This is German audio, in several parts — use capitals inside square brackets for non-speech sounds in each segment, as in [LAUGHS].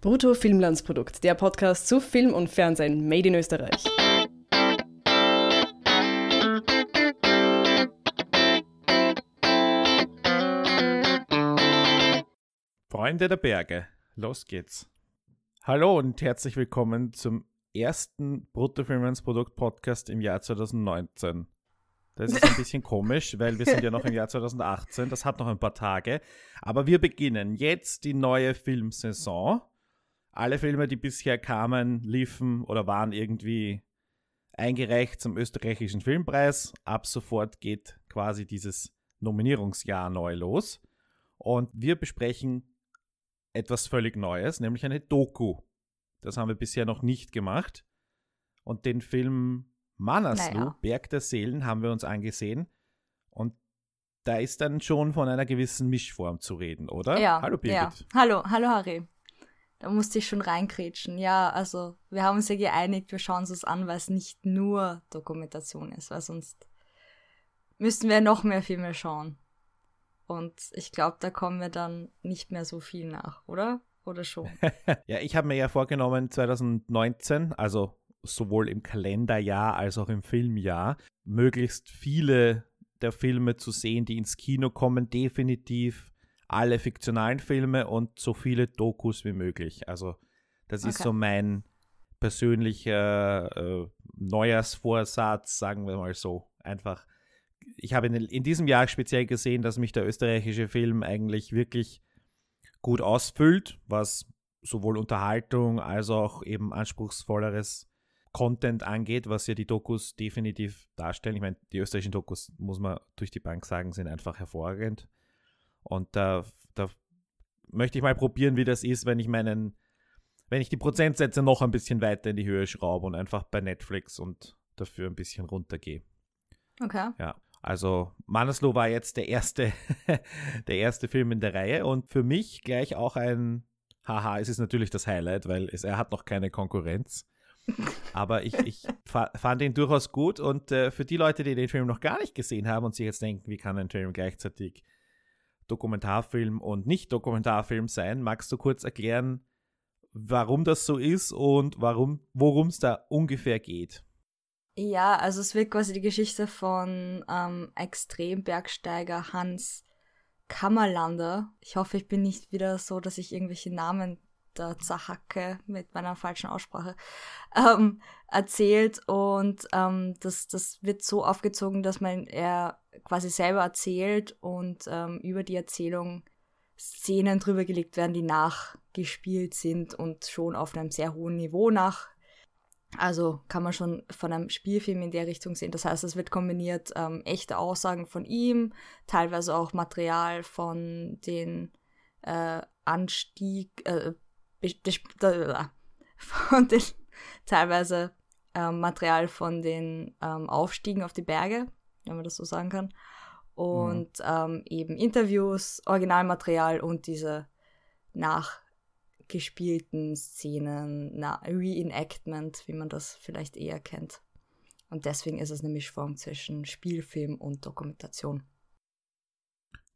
Brutto Filmlandsprodukt, der Podcast zu Film und Fernsehen made in Österreich. Freunde der Berge, los geht's. Hallo und herzlich willkommen zum ersten Brutto Filmlandsprodukt Podcast im Jahr 2019. Das ist ein bisschen komisch, weil wir sind ja noch im Jahr 2018, das hat noch ein paar Tage. Aber wir beginnen jetzt die neue Filmsaison alle Filme, die bisher kamen, liefen oder waren irgendwie eingereicht zum österreichischen Filmpreis. Ab sofort geht quasi dieses Nominierungsjahr neu los. Und wir besprechen etwas völlig Neues, nämlich eine Doku. Das haben wir bisher noch nicht gemacht. Und den Film Manaslu, naja. Berg der Seelen, haben wir uns angesehen. Und da ist dann schon von einer gewissen Mischform zu reden, oder? Ja. Hallo Birgit. Ja. Hallo, hallo Harry. Da musste ich schon reinkrätschen. Ja, also wir haben uns ja geeinigt, wir schauen uns das an, weil es nicht nur Dokumentation ist, weil sonst müssten wir noch mehr Filme schauen. Und ich glaube, da kommen wir dann nicht mehr so viel nach, oder? Oder schon? [LAUGHS] ja, ich habe mir ja vorgenommen, 2019, also sowohl im Kalenderjahr als auch im Filmjahr, möglichst viele der Filme zu sehen, die ins Kino kommen, definitiv alle fiktionalen Filme und so viele Dokus wie möglich. Also das okay. ist so mein persönlicher äh, Neujahrsvorsatz, sagen wir mal so. Einfach, ich habe in, in, diesem Jahr speziell gesehen, dass mich der österreichische Film eigentlich wirklich gut ausfüllt, was sowohl Unterhaltung als auch eben anspruchsvolleres Content angeht, was ja die Dokus definitiv darstellen. Ich meine, die österreichischen Dokus, muss man durch die Bank sagen, sind einfach hervorragend. Und da, da möchte ich mal probieren, wie das ist, wenn ich meinen, wenn ich die Prozentsätze noch ein bisschen weiter in die Höhe schraube und einfach bei Netflix und dafür ein bisschen runtergehe. Okay. Ja. Also Manaslu war jetzt der erste, [LAUGHS] der erste Film in der Reihe und für mich gleich auch ein, haha, es ist natürlich das Highlight, weil es, er hat noch keine Konkurrenz. Aber ich, ich [LAUGHS] fand ihn durchaus gut und äh, für die Leute, die den Film noch gar nicht gesehen haben und sich jetzt denken, wie kann ein Film gleichzeitig Dokumentarfilm und Nicht-Dokumentarfilm sein. Magst du kurz erklären, warum das so ist und worum es da ungefähr geht? Ja, also es wird quasi die Geschichte von ähm, Extrembergsteiger Hans Kammerlander. Ich hoffe, ich bin nicht wieder so, dass ich irgendwelche Namen da zerhacke mit meiner falschen Aussprache, ähm, erzählt. Und ähm, das, das wird so aufgezogen, dass man er quasi selber erzählt und ähm, über die Erzählung Szenen drüber gelegt werden, die nachgespielt sind und schon auf einem sehr hohen Niveau nach. Also kann man schon von einem Spielfilm in der Richtung sehen. Das heißt, es wird kombiniert ähm, echte Aussagen von ihm, teilweise auch Material von den äh, Anstieg, äh, von den teilweise ähm, Material von den ähm, Aufstiegen auf die Berge, wenn man das so sagen kann. Und mhm. ähm, eben Interviews, Originalmaterial und diese nachgespielten Szenen, na, Reenactment, wie man das vielleicht eher kennt. Und deswegen ist es eine Mischform zwischen Spielfilm und Dokumentation.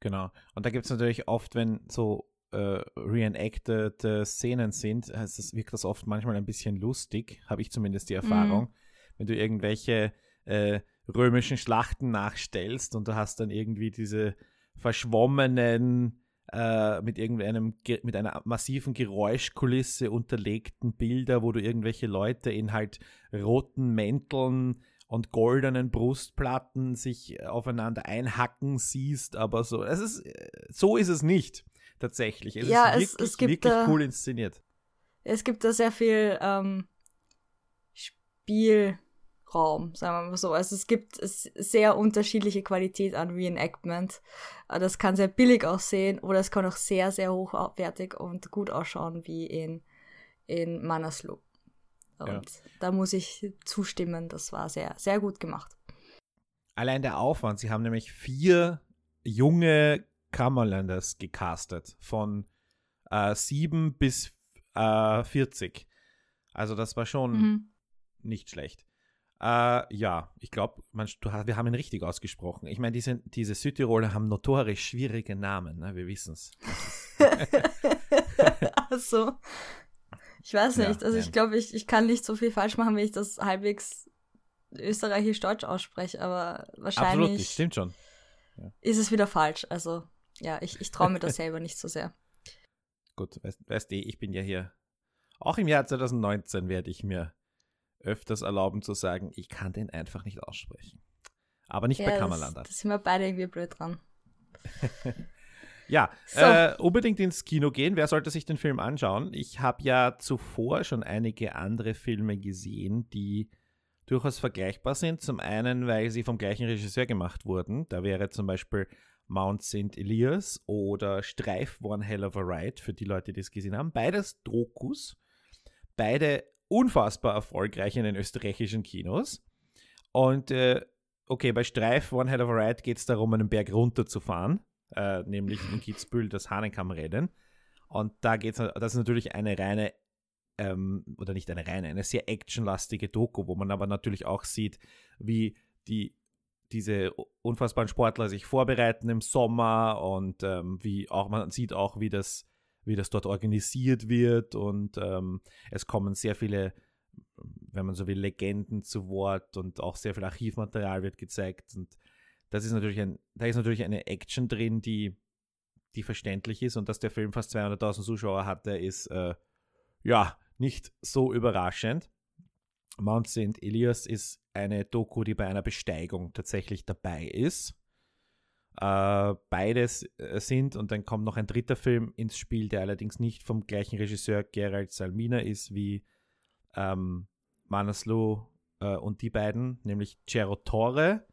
Genau. Und da gibt es natürlich oft, wenn so äh, reenacted äh, Szenen sind, heißt das, wirkt das oft manchmal ein bisschen lustig, habe ich zumindest die Erfahrung. Mhm. Wenn du irgendwelche äh, römischen Schlachten nachstellst und du hast dann irgendwie diese verschwommenen, äh, mit irgendeinem, mit einer massiven Geräuschkulisse unterlegten Bilder, wo du irgendwelche Leute in halt roten Mänteln und goldenen Brustplatten sich aufeinander einhacken siehst, aber so, es ist, äh, so ist es nicht tatsächlich. Es ja, ist wirklich, es, es gibt wirklich da, cool inszeniert. Es gibt da sehr viel ähm, Spielraum, sagen wir mal so. Also es gibt sehr unterschiedliche Qualität an Reenactment. Äh, das kann sehr billig aussehen oder es kann auch sehr, sehr hochwertig und gut ausschauen wie in, in Manaslu. Und ja. da muss ich zustimmen, das war sehr, sehr gut gemacht. Allein der Aufwand, sie haben nämlich vier junge Kammerlanders gecastet, von äh, 7 bis äh, 40. Also das war schon mhm. nicht schlecht. Äh, ja, ich glaube, wir haben ihn richtig ausgesprochen. Ich meine, diese, diese Südtiroler haben notorisch schwierige Namen, ne? wir wissen es. [LAUGHS] Ach so. Ich weiß Ja, nicht. also ich nein. glaube, ich, ich kann nicht so viel falsch machen, wenn ich das halbwegs österreichisch-deutsch ausspreche, aber Absolut wahrscheinlich stimmt schon. ist es wieder falsch. Also ja, ich, ich traue mir das selber nicht so sehr. [LAUGHS] Gut, weißt, weißt du, ich bin ja hier. Auch im Jahr 2019 werde ich mir öfters erlauben zu sagen, ich kann den einfach nicht aussprechen. Aber nicht bei Ja, Kammerlander. das, das sind wir beide irgendwie blöd dran. [LAUGHS] Ja, So. äh, unbedingt ins Kino gehen. Wer sollte sich den Film anschauen? Ich habe ja zuvor schon einige andere Filme gesehen, die durchaus vergleichbar sind. Zum einen, weil sie vom gleichen Regisseur gemacht wurden. Da wäre zum Beispiel Mount St. Elias oder Streif One Hell of a Ride, für die Leute, die es gesehen haben. Beides Dokus. Beide unfassbar erfolgreich in den österreichischen Kinos. Und äh, okay, bei Streif One Hell of a Ride geht es darum, einen Berg runterzufahren äh, nämlich in Kitzbühel das Hahnenkammrennen. Und da geht es, das ist natürlich eine reine, ähm, oder nicht eine reine, eine sehr actionlastige Doku, wo man aber natürlich auch sieht, wie die diese unfassbaren Sportler sich vorbereiten im Sommer und ähm, wie auch man sieht auch, wie das, wie das dort organisiert wird und ähm, es kommen sehr viele, wenn man so will, Legenden zu Wort und auch sehr viel Archivmaterial wird gezeigt und das ist natürlich ein, da ist natürlich eine Action drin, die, die verständlich ist und dass der Film fast 200.000 Zuschauer hatte, ist äh, ja nicht so überraschend. Mount St. Elias ist eine Doku, die bei einer Besteigung tatsächlich dabei ist. Äh, beides äh, sind, und dann kommt noch ein dritter Film ins Spiel, der allerdings nicht vom gleichen Regisseur Gerald Salmina ist wie ähm, Manaslu äh, und die beiden, nämlich Cerro Torre.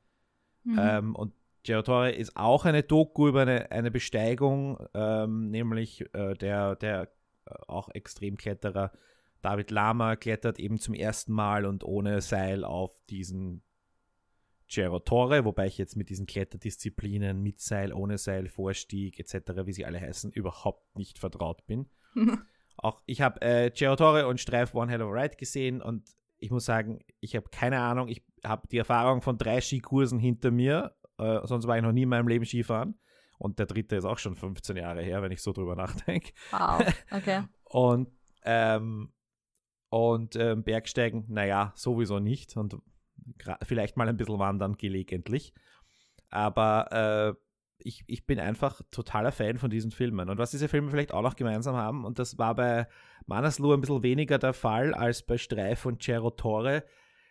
Mhm. Ähm, und Cerro Torre ist auch eine Doku über eine, eine Besteigung, ähm, nämlich äh, der, der äh, auch Extremkletterer David Lama klettert eben zum ersten Mal und ohne Seil auf diesen Cerro Torre, wobei ich jetzt mit diesen Kletterdisziplinen mit Seil, ohne Seil, Vorstieg etc., wie sie alle heißen, überhaupt nicht vertraut bin. [LAUGHS] Auch ich habe äh, Cerro Torre und Streif One Hell of a Ride gesehen und ich muss sagen, ich habe keine Ahnung, ich habe die Erfahrung von drei Skikursen hinter mir, äh, sonst war ich noch nie in meinem Leben Skifahren. Und der dritte ist auch schon 15 Jahre her, wenn ich so drüber nachdenke. Wow, okay. [LAUGHS] Und, ähm, und ähm, Bergsteigen, naja, sowieso nicht. Und vielleicht mal ein bisschen wandern gelegentlich. Aber äh, ich, ich bin einfach totaler Fan von diesen Filmen. Und was diese Filme vielleicht auch noch gemeinsam haben, und das war bei Manaslu ein bisschen weniger der Fall als bei Streif und Cerro Torre,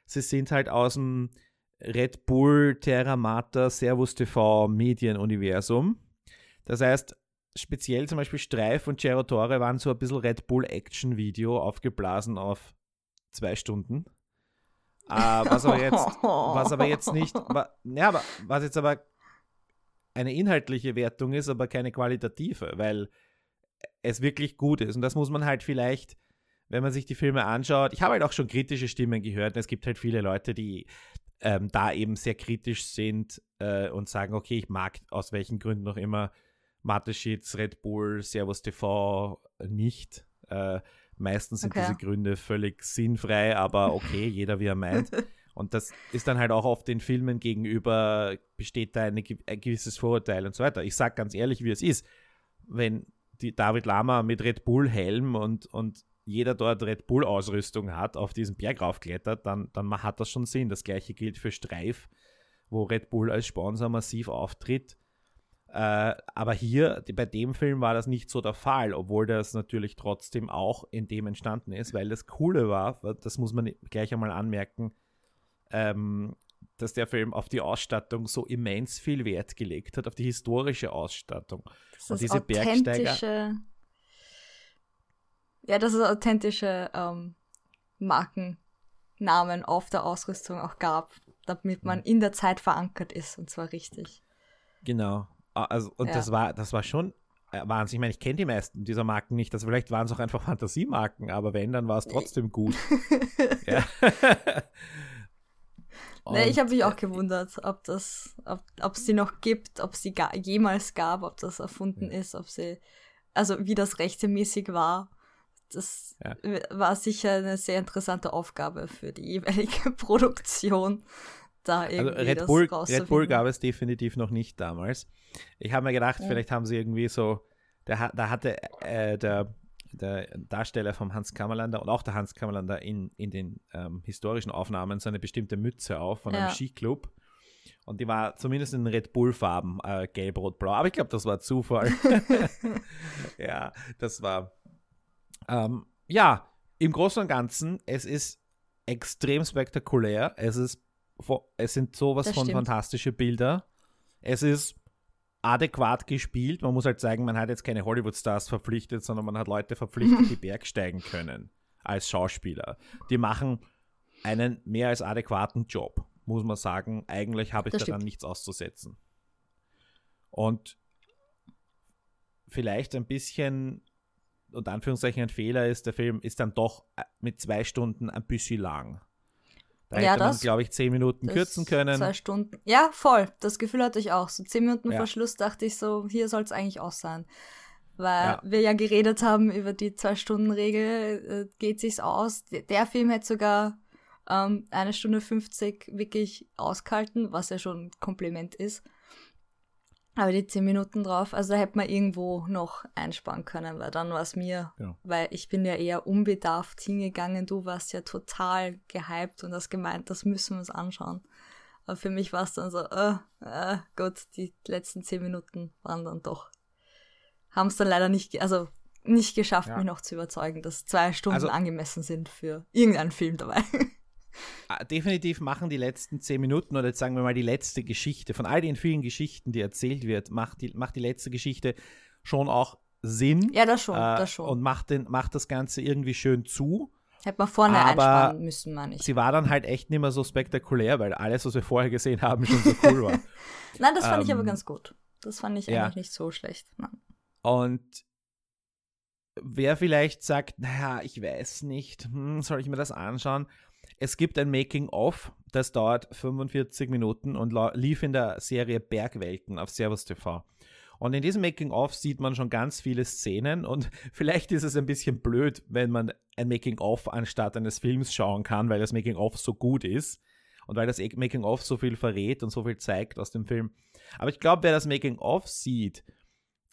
sie sind halt aus dem Red Bull, Terra Mata, Servus TV Medienuniversum. Das heißt, speziell zum Beispiel Streif und Cerro Torre waren so ein bisschen Red Bull Action Video aufgeblasen auf zwei Stunden. Äh, was aber jetzt, was aber jetzt nicht, [LAUGHS] ja, aber was jetzt aber eine inhaltliche Wertung ist, aber keine qualitative, weil es wirklich gut ist. Und das muss man halt vielleicht, wenn man sich die Filme anschaut, ich habe halt auch schon kritische Stimmen gehört. Es gibt halt viele Leute, die ähm, da eben sehr kritisch sind äh, und sagen, okay, ich mag aus welchen Gründen noch immer Mateschitz, Red Bull, Servus TV nicht. Äh, meistens sind Okay. diese Gründe völlig sinnfrei, aber okay, [LAUGHS] jeder wie er meint. Und das ist dann halt auch oft den Filmen gegenüber, besteht da eine, ein gewisses Vorurteil und so weiter. Ich sage ganz ehrlich, wie es ist. Wenn die David Lama mit Red Bull Helm und, und jeder dort Red Bull Ausrüstung hat, auf diesen Berg raufklettert, dann, dann hat das schon Sinn. Das gleiche gilt für Streif, wo Red Bull als Sponsor massiv auftritt. Äh, aber hier, bei dem Film war das nicht so der Fall, obwohl das natürlich trotzdem auch in dem entstanden ist, weil das Coole war, das muss man gleich einmal anmerken, ähm, dass der Film auf die Ausstattung so immens viel Wert gelegt hat, auf die historische Ausstattung. Das Und diese Bergsteiger- authentische. Ja, dass es authentische ähm, Markennamen auf der Ausrüstung auch gab, damit man in der Zeit verankert ist und zwar richtig. Genau. Ah, Also, und Ja. das war, das war schon äh, Wahnsinn. Ich meine, ich kenne die meisten dieser Marken nicht. Also vielleicht waren es auch einfach Fantasiemarken, aber wenn, dann war es trotzdem gut. [LAUGHS] ja. [LAUGHS] Nee, ich habe mich auch gewundert, ob das, ob es sie noch gibt, ob sie ga, jemals gab, ob das erfunden ist, ob sie, also wie das rechtemäßig war. Das Ja. war sicher eine sehr interessante Aufgabe für die jeweilige [LAUGHS] Produktion, da Also irgendwie Red das Bull, Red. Bull gab es definitiv noch nicht damals. Ich habe mir gedacht, Ja. vielleicht haben sie irgendwie so, da, da hatte äh, der der Darsteller vom Hans Kammerlander und auch der Hans Kammerlander in, in den ähm, historischen Aufnahmen so eine bestimmte Mütze auf von einem Ja. Skiclub. Und die war zumindest in Red Bull-Farben, äh, gelb, rot, blau. Aber ich glaube, das war Zufall. [LAUGHS] [LAUGHS] ja, das war. Ähm, ja, im Großen und Ganzen, es ist extrem spektakulär. Es ist, es sind sowas Das von stimmt. fantastische Bilder. Es ist adäquat gespielt. Man muss halt sagen, man hat jetzt keine Hollywood-Stars verpflichtet, sondern man hat Leute verpflichtet, die [LAUGHS] bergsteigen können als Schauspieler. Die machen einen mehr als adäquaten Job, muss man sagen. Eigentlich habe ich Das daran stimmt. nichts auszusetzen. Und vielleicht ein bisschen, unter Anführungszeichen ein Fehler ist, der Film ist dann doch äh, mit zwei Stunden ein bisschen lang. Da Ja, hätte man, glaube ich, zehn Minuten kürzen können. Zwei Stunden. Ja, voll. Das Gefühl hatte ich auch. So zehn Minuten Ja. vor Schluss dachte ich so, hier soll es eigentlich auch sein. Weil Ja. wir ja geredet haben über die Zwei-Stunden-Regel, äh, geht sich's aus. Der Film hätte sogar ähm, eine Stunde 50 wirklich ausgehalten, was ja schon ein Kompliment ist. Aber die zehn Minuten drauf, also da hätte man irgendwo noch einsparen können, weil dann war es mir, Ja. weil ich bin ja eher unbedarft hingegangen, du warst ja total gehypt und hast gemeint, das müssen wir uns anschauen. Aber für mich war es dann so, äh, äh, gut, die letzten zehn Minuten waren dann doch, haben es dann leider nicht, also nicht geschafft, Ja. mich noch zu überzeugen, dass zwei Stunden Also- angemessen sind für irgendeinen Film dabei. [LAUGHS] Ah, definitiv machen die letzten zehn Minuten oder jetzt sagen wir mal die letzte Geschichte, von all den vielen Geschichten, die erzählt wird, macht die, macht die letzte Geschichte schon auch Sinn. ja, das schon, äh, das schon. Und macht, den, macht das Ganze irgendwie schön zu. Hätte man vorne aber einsparen müssen, meine ich. Sie war dann halt echt nicht mehr so spektakulär, weil alles, was wir vorher gesehen haben, schon so cool war. [LAUGHS] Nein, das fand ich aber ähm, ganz gut. Das fand ich ja. eigentlich nicht so schlecht. Nein. Und wer vielleicht sagt, naja, ich weiß nicht, hm, soll ich mir das anschauen? Es gibt ein Making-of, das dauert 45 Minuten und lief in der Serie Bergwelten auf Servus TV. Und in diesem Making-of sieht man schon ganz viele Szenen und [LAUGHS] vielleicht ist es ein bisschen blöd, wenn man ein Making-of anstatt eines Films schauen kann, weil das Making-of so gut ist und weil das Making-of so viel verrät und so viel zeigt aus dem Film. Aber ich glaube, wer das Making-of sieht,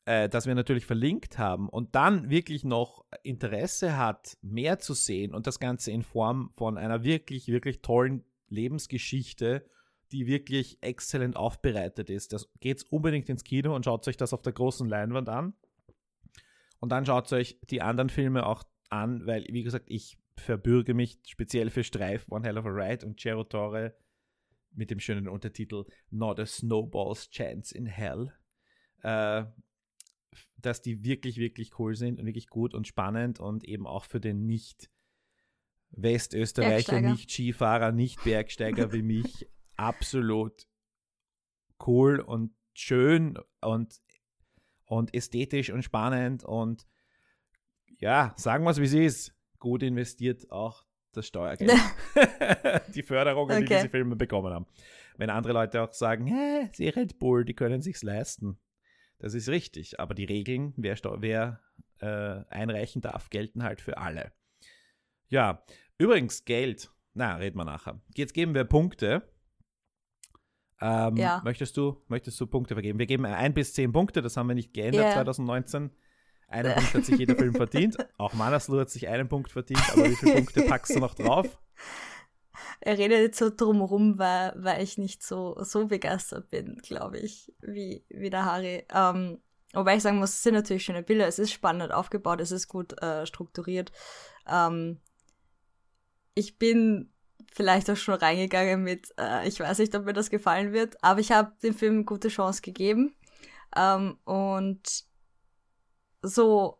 äh, das wir natürlich verlinkt haben und dann wirklich noch Interesse hat, mehr zu sehen und das Ganze in Form von einer wirklich, wirklich tollen Lebensgeschichte, die wirklich exzellent aufbereitet ist. Das geht's unbedingt ins Kino und schaut euch das auf der großen Leinwand an. Und dann schaut euch die anderen Filme auch an, weil, wie gesagt, ich verbürge mich speziell für Streif, One Hell of a Ride und Cerro Torre mit dem schönen Untertitel Not a Snowball's Chance in Hell. Äh, dass die wirklich, wirklich cool sind und wirklich gut und spannend und eben auch für den nicht Westösterreicher, nicht Skifahrer, nicht Bergsteiger wie mich [LAUGHS] absolut cool und schön und, und ästhetisch und spannend und ja, sagen wir es wie es ist, gut investiert auch das Steuergeld. [LAUGHS] [LAUGHS] die Förderungen, die Okay. diese Filme bekommen haben. Wenn andere Leute auch sagen, hä, sie Red Bull, die können sich's leisten. Das ist richtig, aber die Regeln, wer, wer äh, einreichen darf, gelten halt für alle. Ja, übrigens Geld. Na, reden wir nachher. Jetzt geben wir Punkte. Ähm, Ja. möchtest, du, möchtest du Punkte vergeben? Wir geben ein bis zehn Punkte, das haben wir nicht geändert Ja. 2019. Einen Punkt hat sich jeder Film verdient. [LAUGHS] Auch Manaslu hat sich einen Punkt verdient, aber wie viele Punkte packst du noch drauf? [LAUGHS] Er redet jetzt so drumherum, weil, weil ich nicht so, so begeistert bin, glaube ich, wie, wie der Harry. Ähm, wobei ich sagen muss, es sind natürlich schöne Bilder, es ist spannend aufgebaut, es ist gut äh, strukturiert. Ähm, ich bin vielleicht auch schon reingegangen mit, äh, ich weiß nicht, ob mir das gefallen wird, aber ich habe dem Film gute Chance gegeben. Ähm, und so,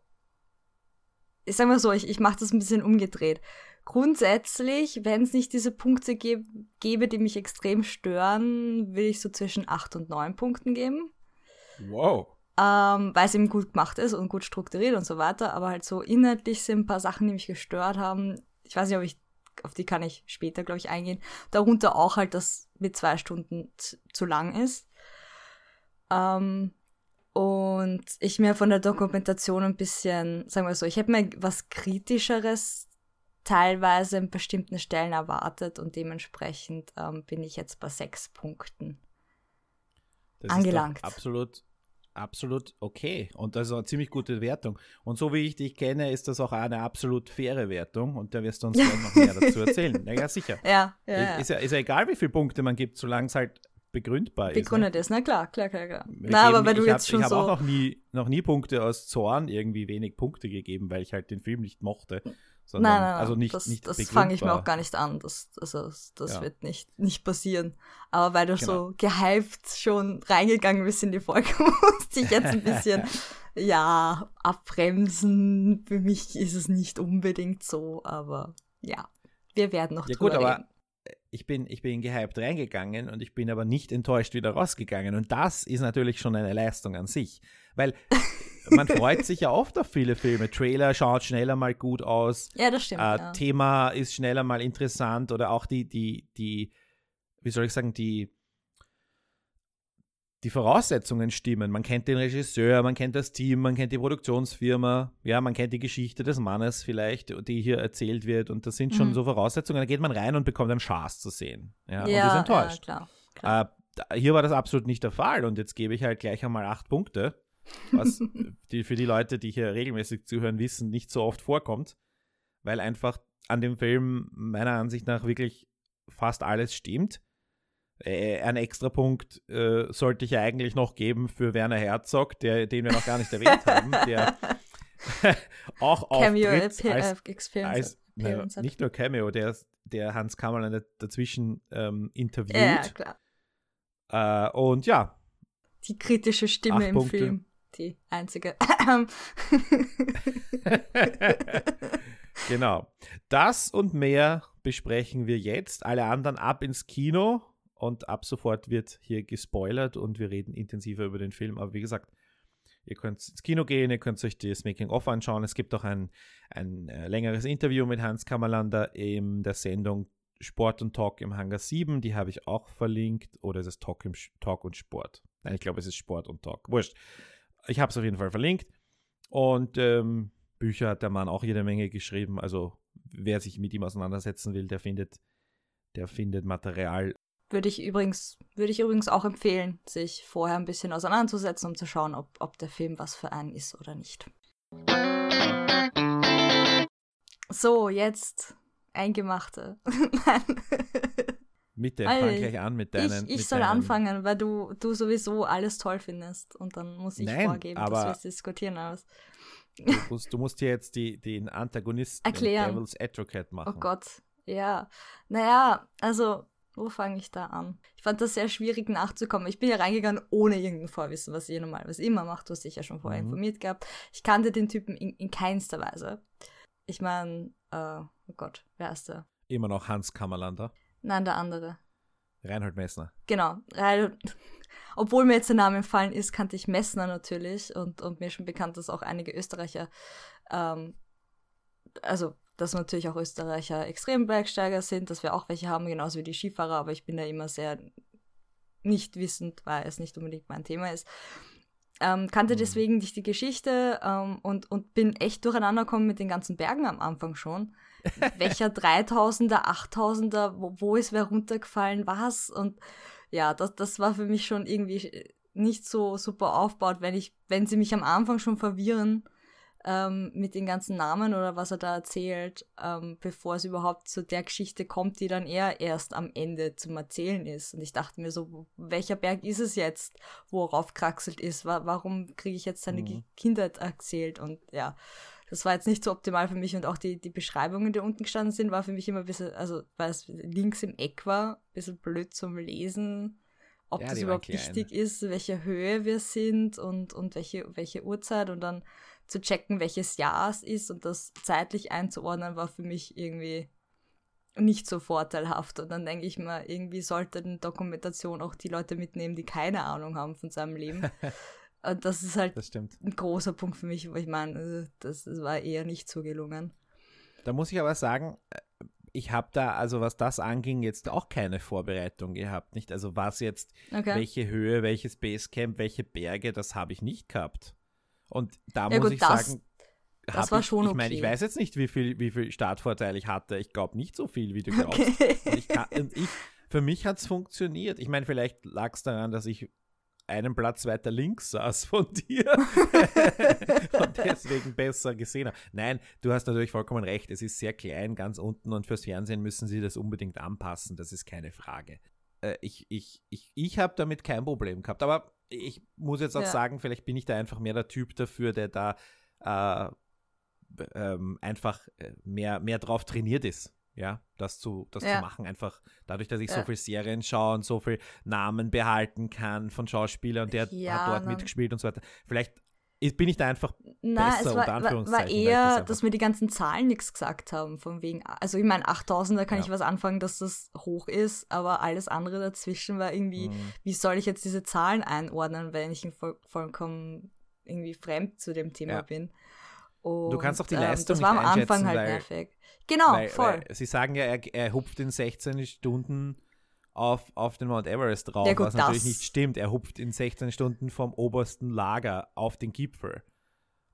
ich sag mal so, ich, ich mache das ein bisschen umgedreht grundsätzlich, wenn es nicht diese Punkte gäb, gäbe, die mich extrem stören, will ich so zwischen 8 und 9 Punkten geben. Wow. Ähm, weil es eben gut gemacht ist und gut strukturiert und so weiter. Aber halt so inhaltlich sind ein paar Sachen, die mich gestört haben. Ich weiß nicht, ob ich, auf die kann ich später, glaube ich, eingehen. Darunter auch halt, dass mit zwei Stunden zu, zu lang ist. Ähm, und ich mir von der Dokumentation ein bisschen, sagen wir so, ich hätte mir was Kritischeres teilweise an bestimmten Stellen erwartet und dementsprechend ähm, bin ich jetzt bei sechs Punkten. Das Angelangt. Ist absolut absolut okay. Und das ist eine ziemlich gute Wertung. Und so wie ich dich kenne, ist das auch eine absolut faire Wertung. Und da wirst du uns gleich noch mehr [LAUGHS] dazu erzählen. Naja, sicher. Ja, ja, Ist, ja, ist ja egal, wie viele Punkte man gibt, solange es halt begründbar ist. ne? Begründet ist, na klar, klar, klar, klar. Wir Na, aber weil du ich jetzt hab, schon Ich habe so. auch noch nie, noch nie Punkte aus Zorn irgendwie wenig Punkte gegeben, weil ich halt den Film nicht mochte. Sondern, Nein, nein, nein. also nicht, das, nicht das fange ich mir auch gar nicht an. Das, also, das Ja. wird nicht, nicht passieren. Aber weil du Genau. so gehypt schon reingegangen bist in die Folge, [LAUGHS] musste ich jetzt ein bisschen, [LAUGHS] ja, abbremsen. Für mich ist es nicht unbedingt so, aber ja, wir werden noch Ja drüber gut, aber reden. ich bin, ich bin gehypt reingegangen und ich bin aber nicht enttäuscht wieder rausgegangen. Und das ist natürlich schon eine Leistung an sich. Weil [LAUGHS] man freut sich ja oft auf viele Filme. Trailer schaut schneller mal gut aus. Ja, das stimmt. Äh, ja. Thema ist schneller mal interessant oder auch die, die, die, wie soll ich sagen, die, die Voraussetzungen stimmen. Man kennt den Regisseur, man kennt das Team, man kennt die Produktionsfirma, ja, man kennt die Geschichte des Mannes vielleicht, die hier erzählt wird und das sind schon Mhm. so Voraussetzungen. Da geht man rein und bekommt einen Schaß zu sehen. Ja, und ja, ist enttäuscht. Ja, klar. Äh, da- hier war das absolut nicht der Fall und jetzt gebe ich halt gleich einmal acht Punkte, was die, für die Leute, die hier regelmäßig zuhören, wissen, nicht so oft vorkommt, weil einfach an dem Film meiner Ansicht nach wirklich fast alles stimmt. Äh, ein extra Punkt äh, sollte ich ja eigentlich noch geben für Werner Herzog, der, den wir noch gar nicht erwähnt haben, der [LAUGHS] auch Cameo als, äh, Experience. als na, nicht nur Cameo, der, der Hans Kammerlein dazwischen ähm, interviewt. ja, klar. Äh, und ja, Die kritische Stimme im Punkte. Film. Die einzige. [LAUGHS] genau. Das und mehr besprechen wir jetzt. Alle anderen ab ins Kino und ab sofort wird hier gespoilert und wir reden intensiver über den Film. Aber wie gesagt, ihr könnt ins Kino gehen, ihr könnt euch das Making-of anschauen. Es gibt auch ein, ein äh, längeres Interview mit Hans Kammerlander in der Sendung Sport und Talk im Hangar 7. Die habe ich auch verlinkt. Oder ist es Talk, im, Talk und Sport? Nein, ich glaube, es ist Sport und Talk. Wurscht. Ich habe es auf jeden Fall verlinkt. Und ähm, Bücher hat der Mann auch jede Menge geschrieben. Also wer sich mit ihm auseinandersetzen will, der findet, der findet Material. Würde ich übrigens, würde ich übrigens auch empfehlen, sich vorher ein bisschen auseinanderzusetzen, um zu schauen, ob, ob der Film was für einen ist oder nicht. So, jetzt Eingemachte. [LAUGHS] Nein. Bitte, Ei, fang gleich an mit deinen. ich ich mit soll deinen, anfangen, weil du, du sowieso alles toll findest. Und dann muss ich Nein, vorgeben, dass wir es diskutieren. Alles. Du musst, du musst dir jetzt die, den Antagonisten Erklären. Devil's Advocate machen. Oh Gott, ja. Naja, also, wo fange ich da an? Ich fand das sehr schwierig nachzukommen. Ich bin ja reingegangen ohne irgendein Vorwissen, was ihr normalerweise immer macht. Du hast dich ja schon vorher Mhm. informiert gehabt. Ich kannte den Typen in, in keinster Weise. Ich meine, äh, oh Gott, wer ist der? Immer noch Hans Kammerlander. Nein, der andere. Reinhold Messner. Genau. Weil, obwohl mir jetzt der Name entfallen ist, kannte ich Messner natürlich und, und mir schon bekannt, dass auch einige Österreicher, ähm, also dass natürlich auch Österreicher Extrembergsteiger sind, dass wir auch welche haben, genauso wie die Skifahrer, aber ich bin da immer sehr nicht wissend, weil es nicht unbedingt mein Thema ist. Ähm, kannte Mhm. deswegen nicht die Geschichte ähm, und, und bin echt durcheinander gekommen mit den ganzen Bergen am Anfang schon. Welcher 3000er, 8000er, wo, wo ist wer runtergefallen, was? Und ja, das, das war für mich schon irgendwie nicht so super aufgebaut, wenn ich, wenn sie mich am Anfang schon verwirren ähm, mit den ganzen Namen oder was er da erzählt, ähm, bevor es überhaupt zu der Geschichte kommt, die dann eher erst am Ende zum Erzählen ist. Und ich dachte mir so, welcher Berg ist es jetzt, worauf kraxelt ist? Wa warum kriege ich jetzt seine Mhm. Kindheit erzählt? Und ja, das war jetzt nicht so optimal für mich und auch die, die Beschreibungen, die unten gestanden sind, war für mich immer ein bisschen, also weil es links im Eck war, ein bisschen blöd zum Lesen, ob Ja, das überhaupt wichtig ist, welche Höhe wir sind und, und welche, welche Uhrzeit und dann zu checken, welches Jahr es ist und das zeitlich einzuordnen, war für mich irgendwie nicht so vorteilhaft. Und dann denke ich mir, irgendwie sollte eine Dokumentation auch die Leute mitnehmen, die keine Ahnung haben von seinem Leben. [LAUGHS] Und das ist halt Das ein großer Punkt für mich, wo ich meine, äh, das, das war eher nicht so gelungen. Da muss ich aber sagen, äh, ich habe da, also was das anging, jetzt auch keine Vorbereitung gehabt. Nicht? Also was jetzt, Okay. welche Höhe, welches Basecamp, welche Berge, das habe ich nicht gehabt. Und da Ja muss gut, ich das- sagen, das war ich, schon Ich meine, ich okay. weiß jetzt nicht, wie viel, wie viel Startvorteil ich hatte. Ich glaube nicht so viel, wie du glaubst. Okay. Und ich kann, ich, für mich hat es funktioniert. Ich meine, vielleicht lag es daran, dass ich einen Platz weiter links saß von dir [LAUGHS] und deswegen besser gesehen habe. Nein, du hast natürlich vollkommen recht. Es ist sehr klein, ganz unten und fürs Fernsehen müssen sie das unbedingt anpassen. Das ist keine Frage. Äh, ich ich, ich, ich habe damit kein Problem gehabt. Aber ich muss jetzt auch ja. sagen, vielleicht bin ich da einfach mehr der Typ dafür, der da äh, ähm, einfach äh, mehr, mehr drauf trainiert ist ja, das zu, das ja. zu machen. Einfach dadurch, dass ich ja. so viel Serien schaue und so viel Namen behalten kann von Schauspielern und der ja, hat dort Mann. mitgespielt und so weiter. Vielleicht bin ich da einfach Na, besser, es war, war, war eher, dass mir die ganzen Zahlen nichts gesagt haben, von wegen, also ich meine, 8000, da kann ich was anfangen, dass das hoch ist, aber alles andere dazwischen war irgendwie, mhm. wie soll ich jetzt diese Zahlen einordnen, wenn ich voll, vollkommen irgendwie fremd zu dem Thema bin. Und, du kannst auch die Leistung ähm, Das war am Anfang halt weil, nervig. Genau, weil, voll. Weil sie sagen ja, er, er hupft in 16 Stunden auf, auf den Mount Everest drauf, ja, gut, was natürlich nicht stimmt. Er hupft in 16 Stunden vom obersten Lager auf den Gipfel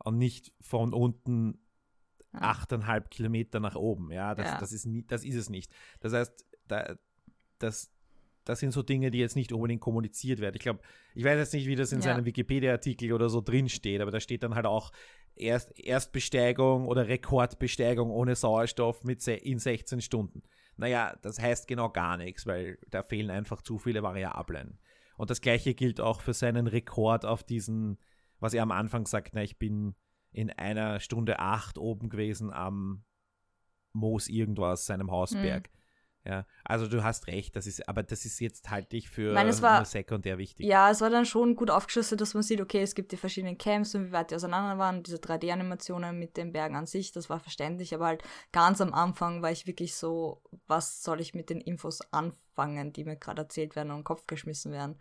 und nicht von unten achteinhalb Kilometer nach oben. Ja, das, ja. Das, ist das ist es nicht. Das heißt, da, das, das sind so Dinge, die jetzt nicht unbedingt kommuniziert werden. Ich glaube, ich weiß jetzt nicht, wie das in ja. seinem Wikipedia-Artikel oder so drin steht, aber da steht dann halt auch Erst, Erstbesteigung oder Rekordbesteigung ohne Sauerstoff mit in 16 Stunden. Naja, das heißt genau gar nichts, weil da fehlen einfach zu viele Variablen. Und das gleiche gilt auch für seinen Rekord auf diesen, was er am Anfang sagt, na, ich bin in einer Stunde acht oben gewesen am Moos irgendwas, seinem Hausberg. Mhm. Ja, also du hast recht, das ist, aber das ist jetzt halt nicht für Nein, war, nur sekundär wichtig. Ja, es war dann schon gut aufgeschlüsselt, dass man sieht, okay, es gibt die verschiedenen Camps und wie weit die auseinander waren, diese 3D-Animationen mit den Bergen an sich, das war verständlich, aber halt ganz am Anfang war ich wirklich so, was soll ich mit den Infos anfangen, die mir gerade erzählt werden und in den Kopf geschmissen werden.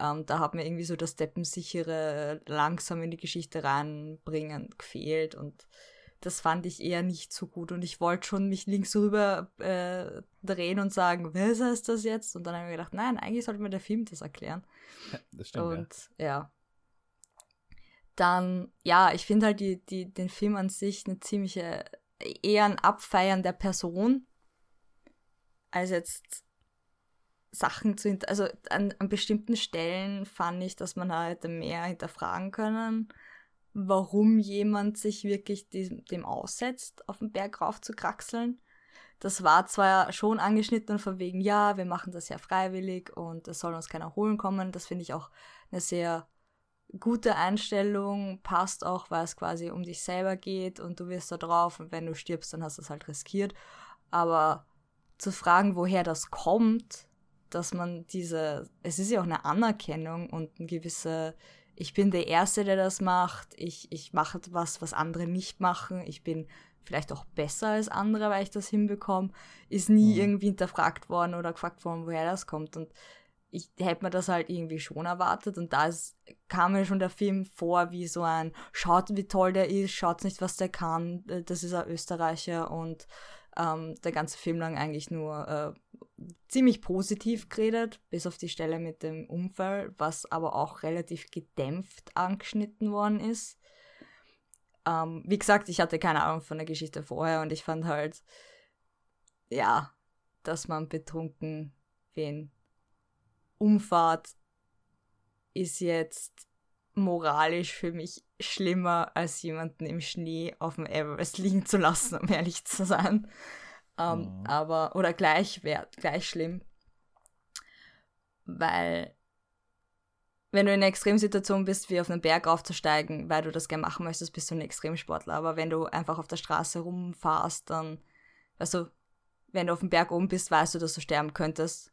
Ähm, da hat mir irgendwie so das Steppensichere langsam in die Geschichte reinbringen gefehlt und das fand ich eher nicht so gut. Und ich wollte schon mich links rüber äh, drehen und sagen, was heißt das jetzt? Und dann habe ich mir gedacht, nein, eigentlich sollte mir der Film das erklären. Das stimmt. Und ja. ja. Dann, ja, ich finde halt die, die, den Film an sich eine ziemliche, eher ein Abfeiern der Person, als jetzt Sachen zu, also an, an bestimmten Stellen fand ich, dass man halt mehr hinterfragen können warum jemand sich wirklich dem, dem aussetzt, auf den Berg rauf zu kraxeln. Das war zwar schon angeschnitten von wegen, ja, wir machen das ja freiwillig und es soll uns keiner holen kommen. Das finde ich auch eine sehr gute Einstellung, passt auch, weil es quasi um dich selber geht und du wirst da drauf und wenn du stirbst, dann hast du es halt riskiert. Aber zu fragen, woher das kommt, dass man diese, es ist ja auch eine Anerkennung und eine gewisse ich bin der Erste, der das macht, ich, ich mache was, was andere nicht machen, ich bin vielleicht auch besser als andere, weil ich das hinbekomme, ist nie mhm. irgendwie hinterfragt worden oder gefragt worden, woher das kommt. Und ich hätte mir das halt irgendwie schon erwartet. Und da ist, kam mir schon der Film vor wie so ein, schaut wie toll der ist, schaut nicht, was der kann, äh, das ist ein Österreicher und ähm, der ganze Film lang eigentlich nur äh, ziemlich positiv geredet, bis auf die Stelle mit dem Unfall, was aber auch relativ gedämpft angeschnitten worden ist. Ähm, wie gesagt, ich hatte keine Ahnung von der Geschichte vorher und ich fand halt, ja, dass man betrunken wen umfahrt, ist jetzt moralisch für mich schlimmer, als jemanden im Schnee auf dem Everest liegen zu lassen, um ehrlich zu sein. Ähm, mhm. Aber, oder gleich, wert, gleich schlimm. Weil, wenn du in einer Extremsituation bist, wie auf einen Berg aufzusteigen, weil du das gerne machen möchtest, bist du ein Extremsportler. Aber wenn du einfach auf der Straße rumfahrst, dann, also, wenn du auf dem Berg oben bist, weißt du, dass du sterben könntest.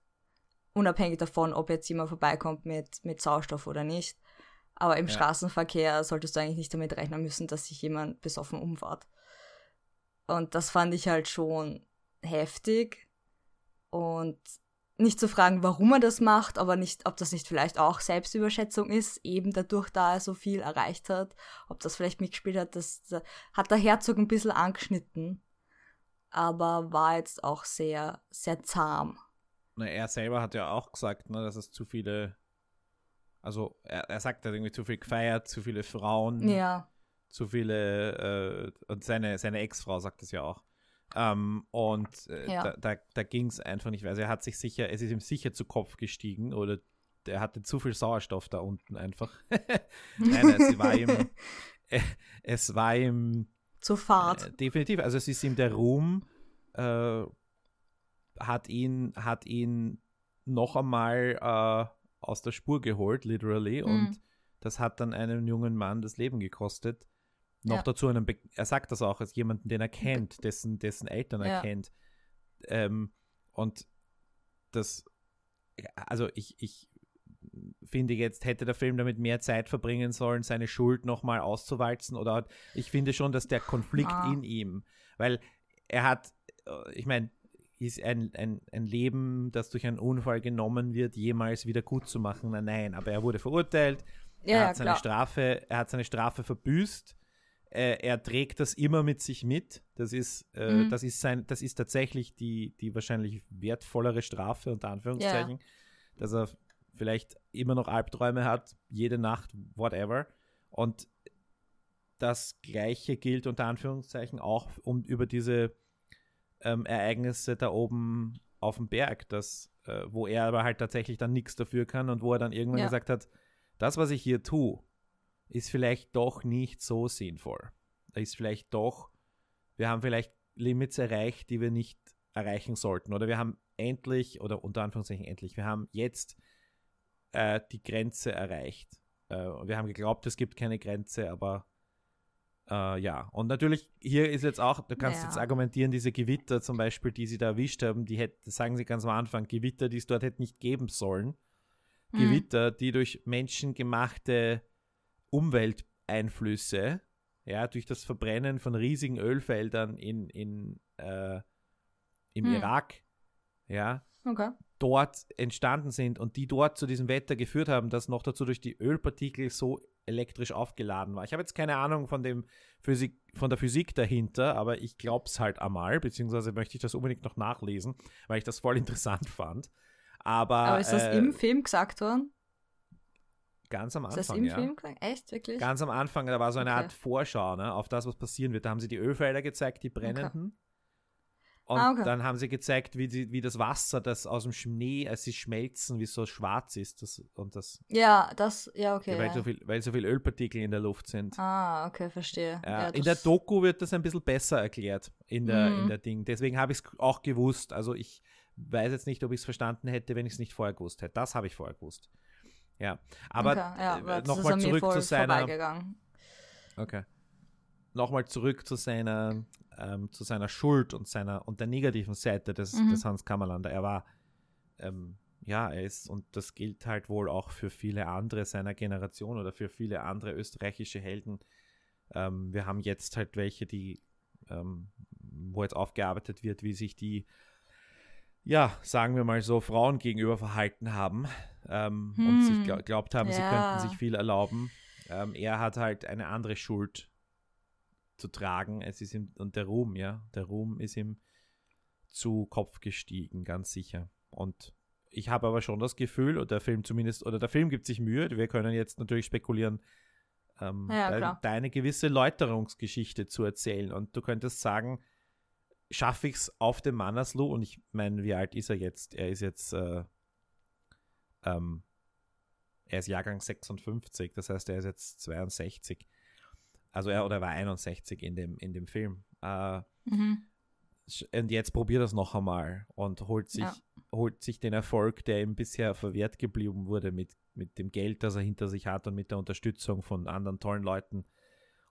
Unabhängig davon, ob jetzt jemand vorbeikommt mit, mit Sauerstoff oder nicht. Aber im ja. Straßenverkehr solltest du eigentlich nicht damit rechnen müssen, dass sich jemand besoffen umfahrt. Und das fand ich halt schon heftig und nicht zu fragen, warum er das macht, aber nicht, ob das nicht vielleicht auch Selbstüberschätzung ist, eben dadurch, da er so viel erreicht hat, ob das vielleicht mitgespielt hat, das, hat der Herzog ein bisschen angeschnitten, aber war jetzt auch sehr, sehr zahm. Na, er selber hat ja auch gesagt, ne, dass es zu viele, also er, er sagt, er hat irgendwie zu viel gefeiert, zu viele Frauen, ja. zu viele, äh, und seine, seine Ex-Frau sagt es ja auch. Ähm, und äh, ja. da, da, da ging es einfach nicht, also er hat sich sicher, es ist ihm sicher zu Kopf gestiegen oder der hatte zu viel Sauerstoff da unten einfach. [LAUGHS] Nein, es war ihm, [LAUGHS] äh, es war ihm Zu Fahrt. äh, definitiv, also es ist ihm der Ruhm, äh, hat ihn, hat ihn noch einmal äh, aus der Spur geholt, literally, Mhm. und das hat dann einem jungen Mann das Leben gekostet. Noch Ja. dazu einen, Be er sagt das auch als jemanden, den er kennt, dessen, dessen Eltern er Ja. kennt. Ähm, und das, also ich, ich finde jetzt, hätte der Film damit mehr Zeit verbringen sollen, seine Schuld nochmal auszuwalzen oder ich finde schon, dass der Konflikt Ah. in ihm, weil er hat, äh, ich meine, ist ein, ein, ein Leben, das durch einen Unfall genommen wird, jemals wieder gut zu machen? Nein, nein, aber er wurde verurteilt, Ja, er ja, hat seine klar. Strafe, er hat seine Strafe verbüßt. Äh, er trägt das immer mit sich mit. Das ist, äh, Mhm. das ist sein, das ist tatsächlich die, die wahrscheinlich wertvollere Strafe, unter Anführungszeichen. Dass er vielleicht immer noch Albträume hat, jede Nacht, whatever. Und das Gleiche gilt unter Anführungszeichen auch um über diese ähm, Ereignisse da oben auf dem Berg, das, äh, wo er aber halt tatsächlich dann nichts dafür kann und wo er dann irgendwann Ja. gesagt hat, das, was ich hier tue, ist vielleicht doch nicht so sinnvoll. Da ist vielleicht doch, wir haben vielleicht Limits erreicht, die wir nicht erreichen sollten. Oder wir haben endlich, oder unter Anführungszeichen endlich, wir haben jetzt äh, die Grenze erreicht. Äh, wir haben geglaubt, es gibt keine Grenze, aber äh, ja. Und natürlich, hier ist jetzt auch, du kannst Ja. jetzt argumentieren, diese Gewitter zum Beispiel, die sie da erwischt haben, die hätte, sagen sie ganz am Anfang, Gewitter, die es dort hätte nicht geben sollen. Mhm. Gewitter, die durch menschengemachte Umwelteinflüsse, ja, durch das Verbrennen von riesigen Ölfeldern in, in, äh, im Hm. Irak, ja, Okay. dort entstanden sind und die dort zu diesem Wetter geführt haben, das noch dazu durch die Ölpartikel so elektrisch aufgeladen war. Ich habe jetzt keine Ahnung von, dem Physik, von der Physik dahinter, aber ich glaube es halt einmal, beziehungsweise möchte ich das unbedingt noch nachlesen, weil ich das voll [LAUGHS] interessant fand. Aber, Aber ist das äh, im Film gesagt worden? ganz am Ist das Anfang, im ja. Film gesagt? Echt, wirklich? Ganz am Anfang, da war so eine Okay. Art Vorschau ne, auf das, was passieren wird. Da haben sie die Ölfelder gezeigt, die brennenden. Und Ah, okay. dann haben sie gezeigt, wie, die, wie das Wasser, das aus dem Schnee, als sie schmelzen, wie so schwarz ist. Das, und das, ja, das, ja, okay. weil, ja. so viel, weil so viel Ölpartikel in der Luft sind. Ah, okay, verstehe. Äh, ja, in der Doku wird das ein bisschen besser erklärt, in der, Mhm. in der Ding. Deswegen habe ich es auch gewusst. Also ich weiß jetzt nicht, ob ich es verstanden hätte, wenn ich es nicht vorher gewusst hätte. Das habe ich vorher gewusst. Ja, aber okay, ja, äh, nochmal zurück zu seiner. Okay. Nochmal zurück zu seiner, ähm, zu seiner Schuld und seiner und der negativen Seite des, Mhm. des Hans Kammerlander. Er war, ähm, ja, er ist, und das gilt halt wohl auch für viele andere seiner Generation oder für viele andere österreichische Helden. Ähm, wir haben jetzt halt welche, die, ähm, wo jetzt aufgearbeitet wird, wie sich die, ja, sagen wir mal so, Frauen gegenüber verhalten haben ähm, und sich Hm. gla glaubt haben, sie Ja. könnten sich viel erlauben. Ähm, er hat halt eine andere Schuld zu tragen. Es ist ihm, und der Ruhm, ja, der Ruhm ist ihm zu Kopf gestiegen, ganz sicher. Und ich habe aber schon das Gefühl, oder der Film zumindest, oder der Film gibt sich Mühe, wir können jetzt natürlich spekulieren, ähm, Ja, da, klar. da eine gewisse Läuterungsgeschichte zu erzählen. Und du könntest sagen, schaffe ich es auf dem Mannersloh? Und ich meine, wie alt ist er jetzt? Er ist jetzt, äh, ähm, er ist Jahrgang 56, das heißt, er ist jetzt 62. Also er oder er war 61 in dem, in dem Film. Äh, Mhm. und jetzt probiert das noch einmal und holt sich, Ja. holt sich den Erfolg, der ihm bisher verwehrt geblieben wurde, mit, mit dem Geld, das er hinter sich hat und mit der Unterstützung von anderen tollen Leuten.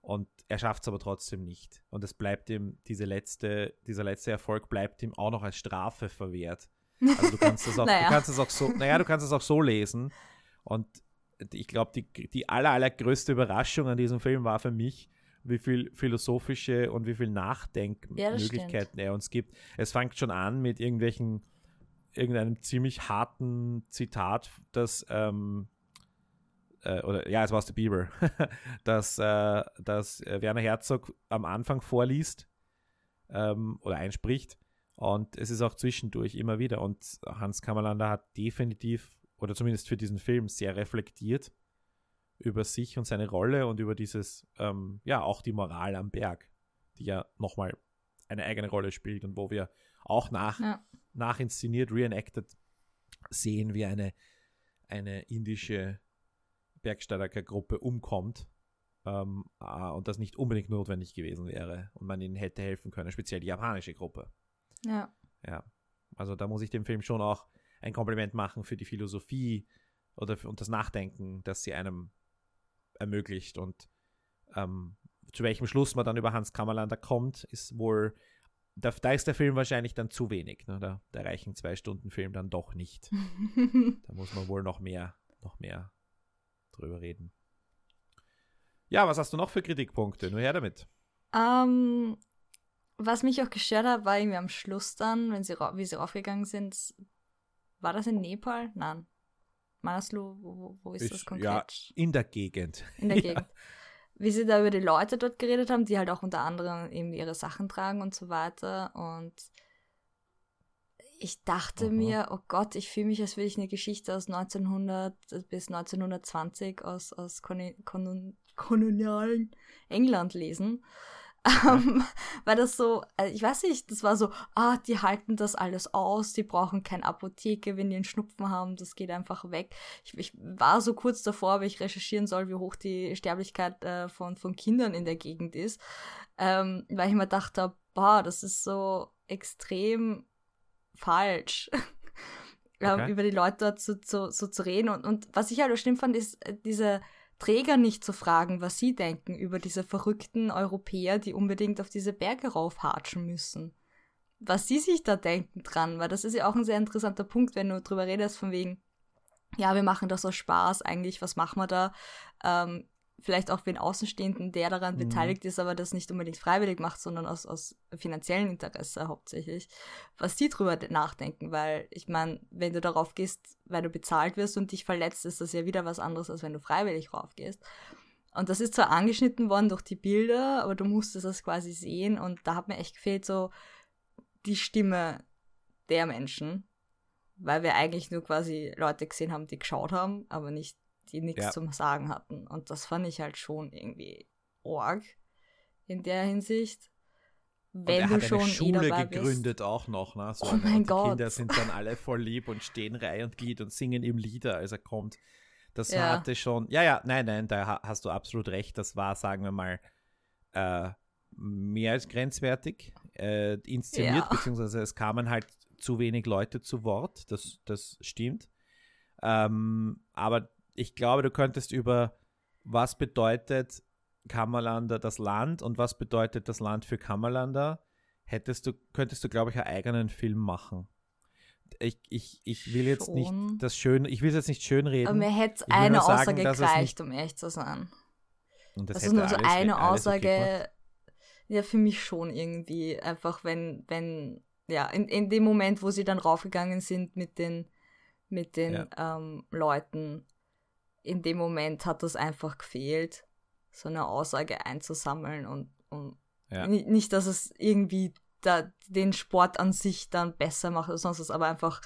Und er schafft es aber trotzdem nicht. Und es bleibt ihm, diese letzte, dieser letzte Erfolg bleibt ihm auch noch als Strafe verwehrt. Also du kannst es auch, [LAUGHS] Naja. du kannst es auch so, naja, du kannst es auch so lesen. Und ich glaube, die, die aller, allergrößte Überraschung an diesem Film war für mich, wie viel philosophische und wie viel Ja, Nachdenkmöglichkeiten er uns gibt. Es fängt schon an mit irgendwelchen, irgendeinem ziemlich harten Zitat, das, ähm, äh, oder ja, es war aus der Bibel, [LAUGHS] dass, äh, dass äh, Werner Herzog am Anfang vorliest ähm, oder einspricht. Und es ist auch zwischendurch immer wieder. Und Hans Kammerlander hat definitiv, oder zumindest für diesen Film, sehr reflektiert über sich und seine Rolle und über dieses, ähm, ja, auch die Moral am Berg, die ja nochmal eine eigene Rolle spielt und wo wir auch nach, Ja. nachinszeniert, reenacted sehen, wie eine, eine indische Bergsteigergruppe umkommt ähm, äh, und das nicht unbedingt notwendig gewesen wäre und man ihnen hätte helfen können, speziell die japanische Gruppe. Ja. Ja, also da muss ich dem Film schon auch ein Kompliment machen für die Philosophie oder für, und das Nachdenken, das sie einem ermöglicht und ähm, zu welchem Schluss man dann über Hans Kammerlander kommt, ist wohl, da, da ist der Film wahrscheinlich dann zu wenig. Ne? Da, da reichen zwei Stunden Film dann doch nicht. [LAUGHS] da muss man wohl noch mehr, noch mehr drüber reden. Ja, was hast du noch für Kritikpunkte? Nur her damit. Ähm, was mich auch gestört hat, war irgendwie am Schluss dann, wenn sie, wie sie raufgegangen sind, war das in Nepal? Nein. Manaslu, wo, wo ist, ist das konkret? Ja, in der Gegend. In der [LAUGHS] Gegend. Wie sie da über die Leute dort geredet haben, die halt auch unter anderem eben ihre Sachen tragen und so weiter. Und ich dachte Aha. mir, oh Gott, ich fühle mich, als würde ich eine Geschichte aus 1900 bis 1920 aus, aus kolonialen England lesen. Ähm, [LAUGHS] weil das so, also ich weiß nicht, das war so, ah, die halten das alles aus, die brauchen keine Apotheke, wenn die einen Schnupfen haben, das geht einfach weg. Ich, ich war so kurz davor, weil ich recherchieren soll, wie hoch die Sterblichkeit äh, von, von Kindern in der Gegend ist, ähm, weil ich mir dachte, boah, das ist so extrem falsch. [LAUGHS] Ähm, okay. über die Leute dort so, so, so zu reden. Und, und was ich halt auch schlimm fand, ist äh, diese, Träger nicht zu fragen, was sie denken über diese verrückten Europäer, die unbedingt auf diese Berge raufhatschen müssen. Was sie sich da denken dran, weil das ist ja auch ein sehr interessanter Punkt, wenn du drüber redest, von wegen, ja, wir machen das aus Spaß eigentlich, was machen wir da? Ähm, vielleicht auch für den Außenstehenden, der daran mhm. beteiligt ist, aber das nicht unbedingt freiwillig macht, sondern aus, aus finanziellem Interesse hauptsächlich, was die drüber nachdenken, weil ich meine, wenn du darauf gehst, weil du bezahlt wirst und dich verletzt, ist das ja wieder was anderes, als wenn du freiwillig raufgehst. Und das ist zwar angeschnitten worden durch die Bilder, aber du musstest das quasi sehen und da hat mir echt gefehlt so die Stimme der Menschen, weil wir eigentlich nur quasi Leute gesehen haben, die geschaut haben, aber nicht die nichts ja. zum Sagen hatten. Und das fand ich halt schon irgendwie org in der Hinsicht. Wenn und er du hat schon eine Schule gegründet bist. auch noch, ne? So, oh mein Gott. Die Kinder sind dann alle voll lieb und stehen Reihe und Glied und singen ihm Lieder, als er kommt. Das ja. hatte schon, ja, ja, nein, nein, da hast du absolut recht. Das war, sagen wir mal, äh, mehr als grenzwertig äh, inszeniert, ja. beziehungsweise es kamen halt zu wenig Leute zu Wort. Das, das stimmt. Ähm, aber ich glaube, du könntest über was bedeutet Kammerlander das Land und was bedeutet das Land für Kammerlander, hättest du, könntest du, glaube ich, einen eigenen Film machen. Ich, ich, ich will jetzt Schon. nicht das schön, ich will es jetzt nicht schön reden. Aber mir hätte eine Aussage gereicht, um ehrlich zu sein. Und das, das ist nur so eine Aussage, ja, für mich schon irgendwie. Einfach, wenn, wenn, ja, in, in dem Moment, wo sie dann raufgegangen sind mit den, mit den ja. ähm, Leuten, in dem Moment hat das einfach gefehlt, so eine Aussage einzusammeln und, und ja. nicht, dass es irgendwie da, den Sport an sich dann besser macht oder sonst was, aber einfach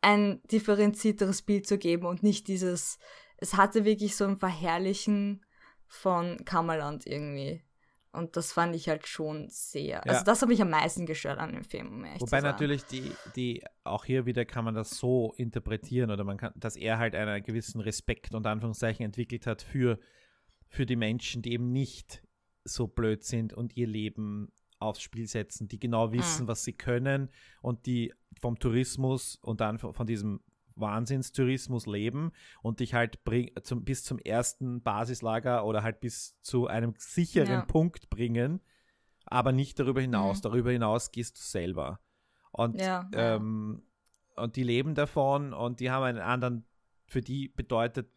ein differenzierteres Bild zu geben und nicht dieses, es hatte wirklich so ein Verherrlichen von Kammerland irgendwie. Und das fand ich halt schon sehr. Ja. Also das habe ich am meisten gestört an dem Film. Um Wobei natürlich die, die, auch hier wieder kann man das so interpretieren oder man kann, dass er halt einen gewissen Respekt und Anführungszeichen entwickelt hat für, für die Menschen, die eben nicht so blöd sind und ihr Leben aufs Spiel setzen, die genau wissen, mhm. was sie können und die vom Tourismus und dann von diesem Wahnsinnstourismus leben und dich halt bring, zum, bis zum ersten Basislager oder halt bis zu einem sicheren ja. Punkt bringen, aber nicht darüber hinaus. Mhm. Darüber hinaus gehst du selber. Und, ja, ähm, und die leben davon und die haben einen anderen, für die bedeutet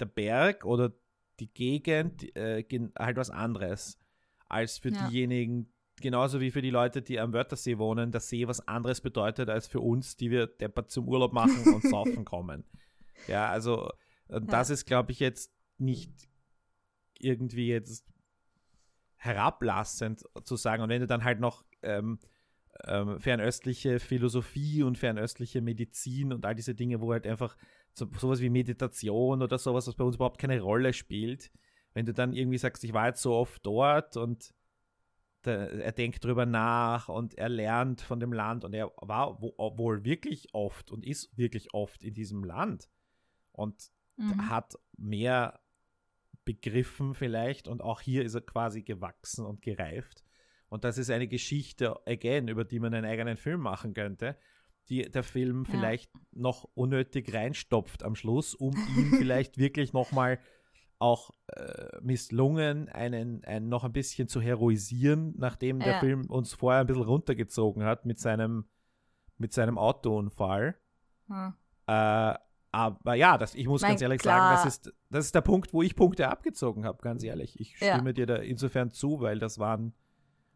der Berg oder die Gegend äh, halt was anderes als für diejenigen, genauso wie für die Leute, die am Wörthersee wohnen, der See was anderes bedeutet als für uns, die wir deppert zum Urlaub machen und [LAUGHS] saufen kommen. Ja, also ja. das ist, glaube ich, jetzt nicht irgendwie jetzt herablassend zu sagen. Und wenn du dann halt noch ähm, ähm, fernöstliche Philosophie und fernöstliche Medizin und all diese Dinge, wo halt einfach so, sowas wie Meditation oder sowas, was bei uns überhaupt keine Rolle spielt, wenn du dann irgendwie sagst, ich war jetzt so oft dort und er denkt drüber nach und er lernt von dem Land und er war wohl wirklich oft und ist wirklich oft in diesem Land. und Mhm. hat mehr begriffen vielleicht und auch hier ist er quasi gewachsen und gereift. Und das ist eine Geschichte, again, über die man einen eigenen Film machen könnte, die der Film Ja. vielleicht noch unnötig reinstopft am Schluss, um ihn vielleicht [LAUGHS] wirklich nochmal auch äh, misslungen, einen, einen noch ein bisschen zu heroisieren, nachdem der Ja. Film uns vorher ein bisschen runtergezogen hat mit seinem, mit seinem Autounfall. Ja. Äh, aber ja, das, ich muss Mein, ganz ehrlich klar. sagen, das ist, das ist der Punkt, wo ich Punkte abgezogen habe, ganz ehrlich. Ich Ja. stimme dir da insofern zu, weil das waren,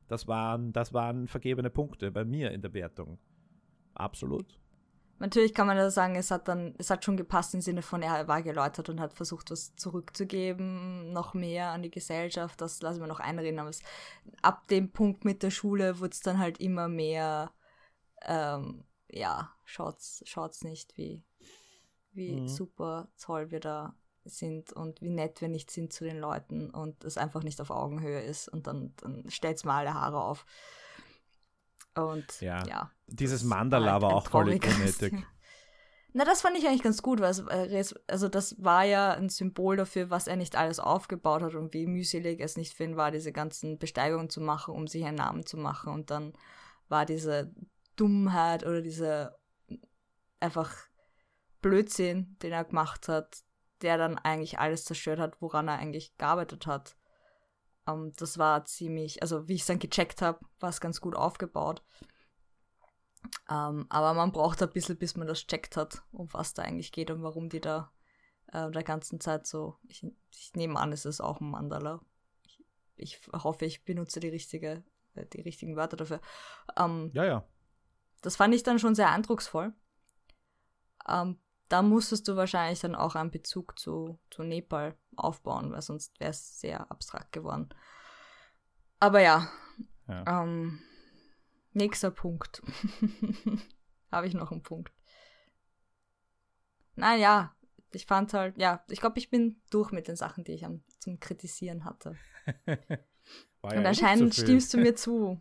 das waren, das waren vergebene Punkte bei mir in der Wertung. Absolut. Natürlich kann man da sagen, es hat dann, es hat schon gepasst im Sinne von, er war geläutert und hat versucht, was zurückzugeben, noch mehr an die Gesellschaft, das lassen wir noch einreden, aber es, ab dem Punkt mit der Schule wurde es dann halt immer mehr, ähm, ja, schaut's, schaut's nicht, wie, wie Mhm. super toll wir da sind und wie nett wir nicht sind zu den Leuten und es einfach nicht auf Augenhöhe ist und dann, dann stellt's mal alle Haare auf. Und Ja. ja Dieses Mandala halt war auch trauriges unnötig. Na, das fand ich eigentlich ganz gut, weil es, äh, also das war ja ein Symbol dafür, was er nicht alles aufgebaut hat und wie mühselig es nicht für ihn war, diese ganzen Besteigungen zu machen, um sich einen Namen zu machen. Und dann war diese Dummheit oder diese einfach Blödsinn, den er gemacht hat, der dann eigentlich alles zerstört hat, woran er eigentlich gearbeitet hat. Ähm, das war ziemlich, also wie ich es dann gecheckt habe, war es ganz gut aufgebaut. Ähm, aber man braucht ein bisschen, bis man das checkt hat, um was da eigentlich geht und warum die da äh, der ganzen Zeit so. Ich, ich nehme an, es ist auch ein Mandala. Ich, ich hoffe, ich benutze die richtige, äh, die richtigen Wörter dafür. Ähm, Ja, ja. das fand ich dann schon sehr eindrucksvoll. Ähm, da musstest du wahrscheinlich dann auch einen Bezug zu, zu Nepal aufbauen, weil sonst wäre es sehr abstrakt geworden. Aber ja, ja. ähm, nächster Punkt. [LAUGHS] Habe ich noch einen Punkt? Naja, ich fand halt, ja, ich glaube, ich bin durch mit den Sachen, die ich am, zum Kritisieren hatte. [LAUGHS] Ja Und eh anscheinend so stimmst du mir zu.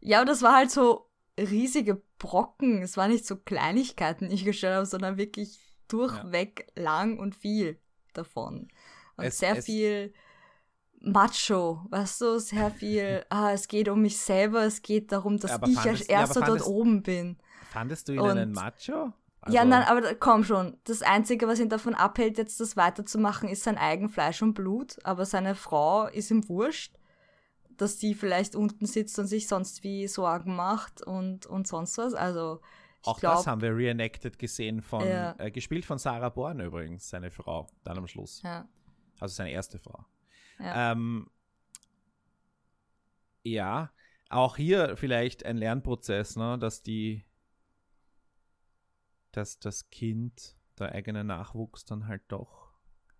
Ja, aber das war halt so riesige Brocken. Es waren nicht so Kleinigkeiten, die ich gestellt habe, sondern wirklich durchweg lang und viel davon. Und Es- sehr es- viel Macho, weißt du, sehr viel, [LAUGHS] ah, es geht um mich selber, es geht darum, dass Aber ich fandest- als ja, erster dort fandest- oben bin. Fandest du ihn Und- einen Macho? ja, Also- nein, aber komm schon. Das Einzige, was ihn davon abhält, jetzt das weiterzumachen, ist sein eigen Fleisch und Blut. Aber seine Frau ist ihm wurscht, dass die vielleicht unten sitzt und sich sonst wie Sorgen macht und, und sonst was. Also, ich Auch das glaube. haben wir reenacted gesehen von, Ja. äh, gespielt von Sarah Born übrigens, seine Frau, dann am Schluss. Ja, Also seine erste Frau. ja. Ähm, ja, auch hier vielleicht ein Lernprozess, ne, dass die, dass das Kind, der eigene Nachwuchs dann halt doch,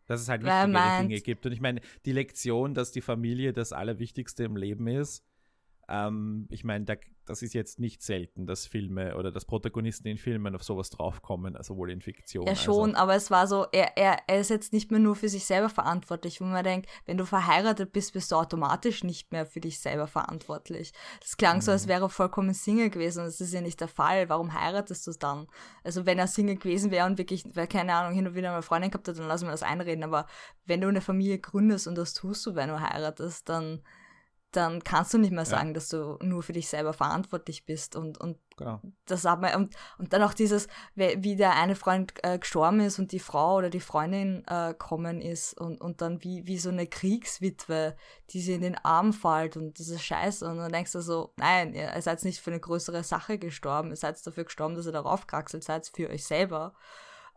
dass es halt wichtigere meint- Dinge gibt. Und ich meine, die Lektion, dass die Familie das Allerwichtigste im Leben ist, ähm, ich meine, da, das ist jetzt nicht selten, dass Filme oder dass Protagonisten in Filmen auf sowas draufkommen, also sowohl in Fiktion. Ja, schon, auch- aber es war so, er, er, er ist jetzt nicht mehr nur für sich selber verantwortlich, wo man denkt, wenn du verheiratet bist, bist du automatisch nicht mehr für dich selber verantwortlich. Das klang so, Mhm. als wäre er vollkommen Single gewesen und das ist ja nicht der Fall. Warum heiratest du dann? Also wenn er Single gewesen wäre und wirklich, weil, keine Ahnung, hin und wieder eine Freundin gehabt hat, dann lassen wir das einreden, aber wenn du eine Familie gründest und das tust du, wenn du heiratest, dann dann kannst du nicht mehr sagen, dass du nur für dich selber verantwortlich bist und, und Genau. das hat man, und, und dann auch dieses, wie der eine Freund äh, gestorben ist und die Frau oder die Freundin äh, kommen ist und, und dann wie, wie so eine Kriegswitwe, die sie in den Arm fällt und das ist scheiße. Und dann denkst du so, nein, ihr ihr seid nicht für eine größere Sache gestorben, ihr seid dafür gestorben, dass ihr darauf kraxelt seid, für euch selber.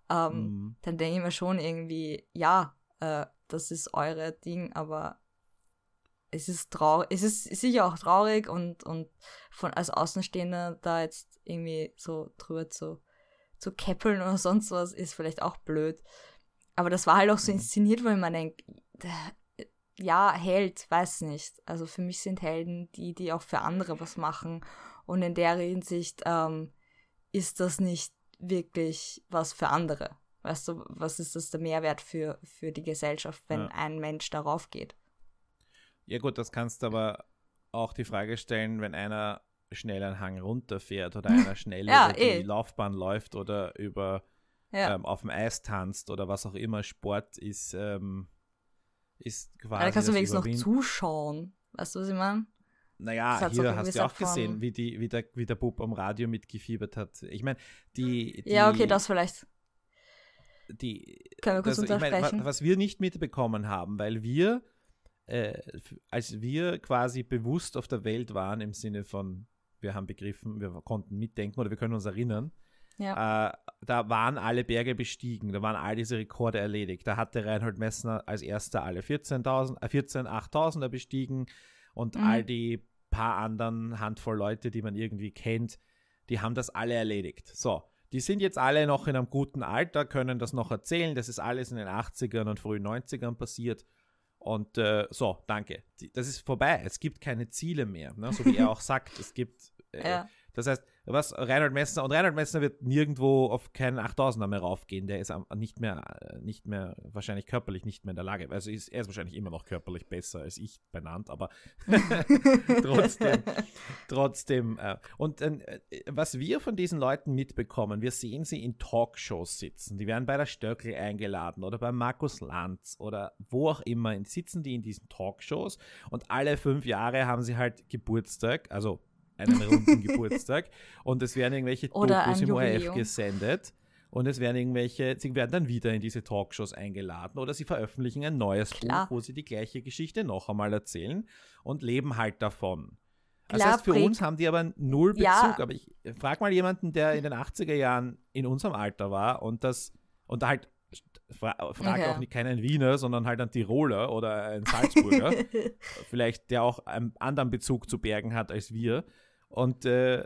Ähm, Mhm. Dann denke ich mir schon irgendwie, ja, äh, das ist eure Ding, aber es ist traurig, es ist sicher auch traurig und, und von als Außenstehender da jetzt irgendwie so drüber zu, zu käppeln oder sonst was ist vielleicht auch blöd. Aber das war halt auch so Mhm. inszeniert, wo ich mir denke, ja, Held, weiß nicht. Also für mich sind Helden die, die auch für andere was machen. Und in der Hinsicht ähm, ist das nicht wirklich was für andere. Weißt du, was ist das der Mehrwert für, für die Gesellschaft, wenn Ja. ein Mensch darauf geht? Ja gut, das kannst du aber auch die Frage stellen, wenn einer schnell einen Hang runterfährt oder einer [LAUGHS] schnell Ja, über die eh. Laufbahn läuft oder über Ja. ähm, auf dem Eis tanzt oder was auch immer Sport ist, ähm, ist quasi. Da kannst du wenigstens noch zuschauen. Weißt du, was ich meine? Naja, so hier hast du auch gesehen, wie, die, wie, der, wie der Bub am Radio mitgefiebert hat. Ich meine, die, die. Ja, okay, das vielleicht. Die, Können wir kurz das, ich mein, was wir nicht mitbekommen haben, weil wir, äh, als wir quasi bewusst auf der Welt waren, im Sinne von, wir haben begriffen, wir konnten mitdenken oder wir können uns erinnern, Ja. äh, da waren alle Berge bestiegen, da waren all diese Rekorde erledigt. Da hatte Reinhold Messner als erster alle 14.000, äh, 14 8000er bestiegen und Mhm. all die paar anderen Handvoll Leute, die man irgendwie kennt, die haben das alle erledigt. So, die sind jetzt alle noch in einem guten Alter, können das noch erzählen. Das ist alles in den 80ern und frühen 90ern passiert. Und äh, so, danke. Die- Das ist vorbei. Es gibt keine Ziele mehr. Ne? So wie er [LAUGHS] auch sagt, es gibt. Äh, Ja. Das heißt, was Reinhold Messner und Reinhold Messner wird nirgendwo auf keinen 8000er mehr raufgehen. Der ist nicht mehr, äh, nicht mehr, wahrscheinlich körperlich nicht mehr in der Lage. Also ist, er ist wahrscheinlich immer noch körperlich besser als ich benannt, aber [LAUGHS] trotzdem, trotzdem. Äh, und äh, was wir von diesen Leuten mitbekommen, wir sehen sie in Talkshows sitzen. Die werden bei der Stöckel eingeladen oder bei Markus Lanz oder wo auch immer. Sitzen die in diesen Talkshows und alle fünf Jahre haben sie halt Geburtstag, also einen runden Geburtstag und es werden irgendwelche [LAUGHS] Oder Dokus im ORF gesendet. Und es werden irgendwelche, sie werden dann wieder in diese Talkshows eingeladen oder sie veröffentlichen ein neues Klar. Buch, wo sie die gleiche Geschichte noch einmal erzählen und leben halt davon. Das Klar, heißt, für uns haben die aber null Bezug. Ja. Aber ich frag mal jemanden, der in den 80er Jahren in unserem Alter war und das und da halt fra frag Okay. auch nicht keinen Wiener, sondern halt einen Tiroler oder einen Salzburger, [LAUGHS] vielleicht der auch einen anderen Bezug zu Bergen hat als wir. Und äh,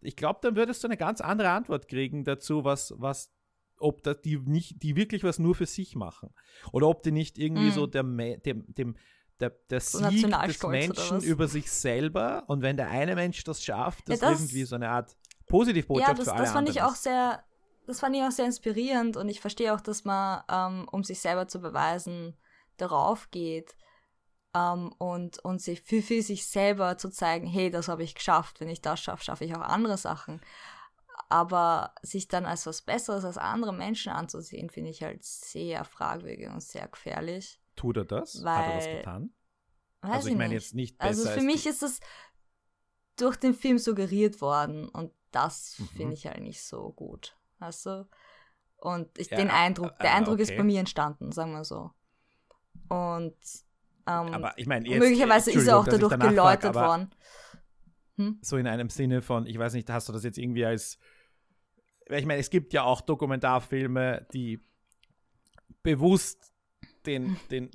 ich glaube, dann würdest du eine ganz andere Antwort kriegen dazu, was, was, ob das die nicht, die wirklich was nur für sich machen. Oder ob die nicht irgendwie Mhm. so der, Me- dem, dem, der, der So Sieg des Menschen über sich selber und wenn der eine Mensch das schafft, Ja, das, das- irgendwie so eine Art Positivbotschaft ja, das, für alle das fand ich auch ist. sehr, das fand ich auch sehr inspirierend und ich verstehe auch, dass man, ähm, um sich selber zu beweisen, darauf geht ähm, und, und sich für, für sich selber zu zeigen, hey, das habe ich geschafft. Wenn ich das schaffe, schaffe ich auch andere Sachen. Aber sich dann als was Besseres als andere Menschen anzusehen, finde ich halt sehr fragwürdig und sehr gefährlich. Tut er das? Hat er das Weil- getan? Weiß also ich meine jetzt nicht besser Also für mich ist es durch den Film suggeriert worden und das Mhm. finde ich halt nicht so gut. Weißt du? Und ich, Ja, den Eindruck, der äh, Eindruck ist okay. bei mir entstanden, sagen wir so. Und ähm, aber ich meine möglicherweise ist er auch dass ich dadurch frag, geläutert aber worden. Hm? so in einem Sinne von, ich weiß nicht, hast du das jetzt irgendwie als, ich meine, es gibt ja auch Dokumentarfilme, die bewusst den, den,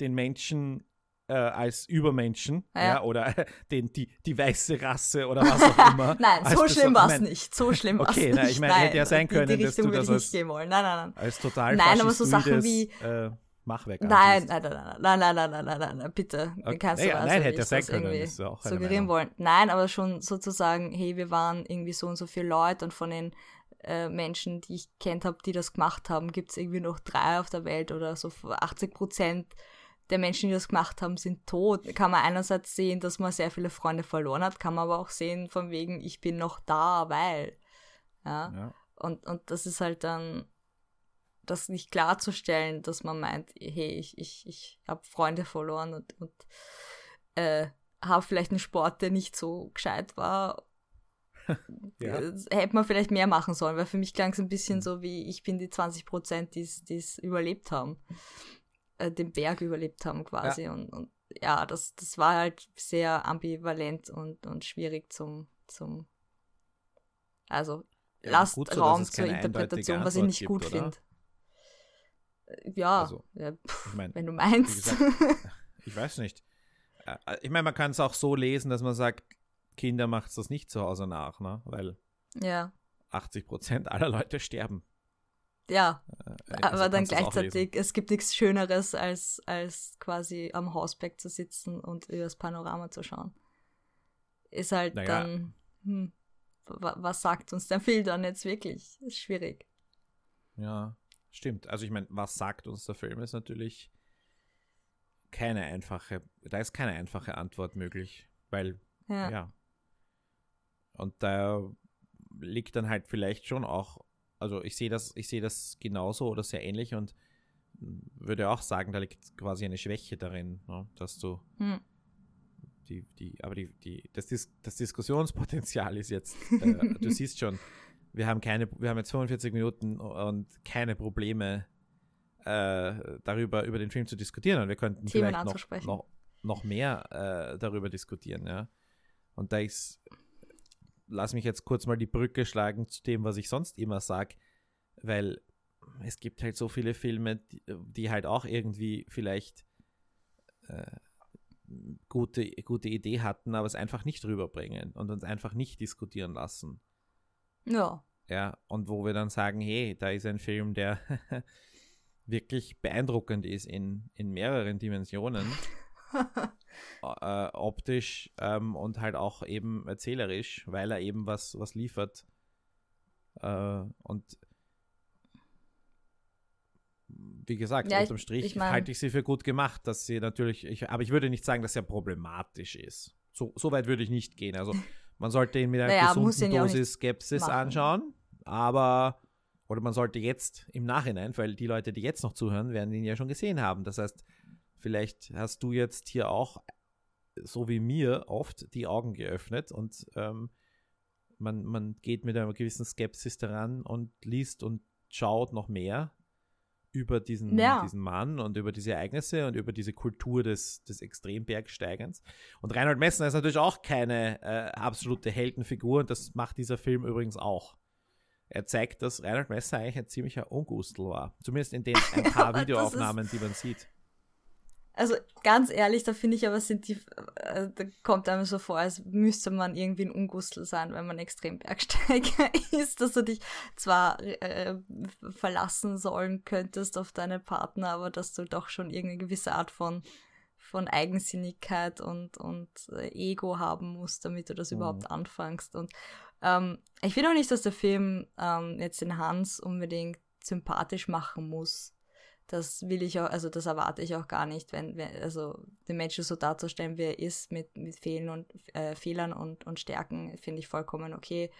den Menschen äh, als Übermenschen Ja. ja. oder [LAUGHS] den, die, die weiße Rasse oder was auch [LAUGHS] immer. Nein, als so beso- schlimm war ich es mein, nicht. So schlimm war es Okay, nicht. na, ich meine, hätte ja sein in können, die dass Richtung du würde ich das nicht als- gehen wollen. Nein, nein, nein. Als total Nein, aber so Sachen faschistoides, äh, Machwerk Nein, ansiehst. nein, nein, nein, nein, nein, nein, nein, nein, nein, bitte. Okay. Kannst Naja, also nein, hätte nicht sein können, ist auch suggerieren wollen. Nein, aber schon sozusagen, hey, wir waren irgendwie so und so viele Leute und von den äh, Menschen, die ich kennt habe, die das gemacht haben, gibt es irgendwie noch drei auf der Welt oder so 80 Prozent der Menschen, die das gemacht haben, sind tot. Kann man einerseits sehen, dass man sehr viele Freunde verloren hat, kann man aber auch sehen, von wegen, ich bin noch da, weil. Ja. Ja. Und, und das ist halt dann, das nicht klarzustellen, dass man meint, hey, ich, ich, ich habe Freunde verloren und, und äh, habe vielleicht einen Sport, der nicht so gescheit war. [LAUGHS] Ja. Hätte man vielleicht mehr machen sollen, weil für mich klang es ein bisschen so wie, ich bin die 20 Prozent, die es überlebt haben, äh, den Berg überlebt haben quasi. Und, und ja, das, das war halt sehr ambivalent und, und schwierig zum, zum also Ja, lasst so, Raum zur Interpretation, was ich nicht gut finde. Ja, Also, ja pff, [LAUGHS] Ich meine, wenn du meinst. gesagt, ich weiß nicht. Äh, Ich meine, man kann es auch so lesen, dass man sagt, Kinder macht das nicht zu Hause nach, ne? weil ja, 80 Prozent aller Leute sterben. ja, Äh, aber also dann auch lesen. gleichzeitig, es gibt nichts Schöneres, als, als quasi am Hausberg zu sitzen und übers Panorama zu schauen. Ist halt Naja. dann, hm, wa- was sagt uns der Film dann jetzt wirklich? Ist schwierig. Ja, stimmt. Also ich meine, was sagt uns der Film, ist natürlich keine einfache, da ist keine einfache Antwort möglich, weil, Ja. ja. Und da liegt dann halt vielleicht schon auch also ich sehe das, ich sehe das genauso oder sehr ähnlich und würde auch sagen, da liegt quasi eine Schwäche darin, ne? dass du hm. die, die, aber die, die, das, Dis das Diskussionspotenzial ist jetzt, äh, du [LAUGHS] siehst schon, wir haben keine, wir haben jetzt 45 Minuten und keine Probleme äh, darüber, über den Film zu diskutieren und wir könnten Themen vielleicht noch, noch, noch mehr äh, darüber diskutieren, ja. Und da ist, lass mich jetzt kurz mal die Brücke schlagen zu dem, was ich sonst immer sage, weil es gibt halt so viele Filme, die, die halt auch irgendwie vielleicht äh, gute, gute Idee hatten, aber es einfach nicht rüberbringen und uns einfach nicht diskutieren lassen. Ja. Ja, und wo wir dann sagen, hey, da ist ein Film, der [LAUGHS] wirklich beeindruckend ist in, in mehreren Dimensionen. [LAUGHS] äh, optisch ähm, und halt auch eben erzählerisch, weil er eben was, was liefert. Äh, und wie gesagt, ja, unterm Strich ich mein, halte ich sie für gut gemacht, dass sie natürlich, ich, aber ich würde nicht sagen, dass er problematisch ist. So, so weit würde ich nicht gehen. Also [LAUGHS] man sollte ihn mit einer naja, gesunden Dosis Skepsis machen. anschauen, aber oder man sollte jetzt im Nachhinein, weil die Leute, die jetzt noch zuhören, werden ihn ja schon gesehen haben. Das heißt, vielleicht hast du jetzt hier auch, so wie mir, oft die Augen geöffnet und ähm, man, man geht mit einer gewissen Skepsis daran und liest und schaut noch mehr über diesen, ja. diesen Mann und über diese Ereignisse und über diese Kultur des, des Extrembergsteigens. Und Reinhold Messner ist natürlich auch keine äh, absolute Heldenfigur und das macht dieser Film übrigens auch. Er zeigt, dass Reinhold Messner eigentlich ein ziemlicher Ungustel war. Zumindest in den [LAUGHS] ein paar Videoaufnahmen, die man sieht. Also ganz ehrlich, da finde ich aber sind die, äh, da kommt einem so vor, als müsste man irgendwie ein Ungustel sein, wenn man extrem Bergsteiger [LAUGHS] ist, dass du dich zwar äh, verlassen sollen könntest auf deine Partner, aber dass du doch schon irgendeine gewisse Art von von Eigensinnigkeit und, und äh, Ego haben musst, damit du das mhm. überhaupt anfängst. Und ähm, ich finde auch nicht, dass der Film ähm, jetzt den Hans unbedingt sympathisch machen muss das will ich auch, also das erwarte ich auch gar nicht, wenn, wenn also den Menschen so darzustellen, wie er ist, mit, mit Fehlen und äh, Fehlern und, und Stärken, finde ich vollkommen okay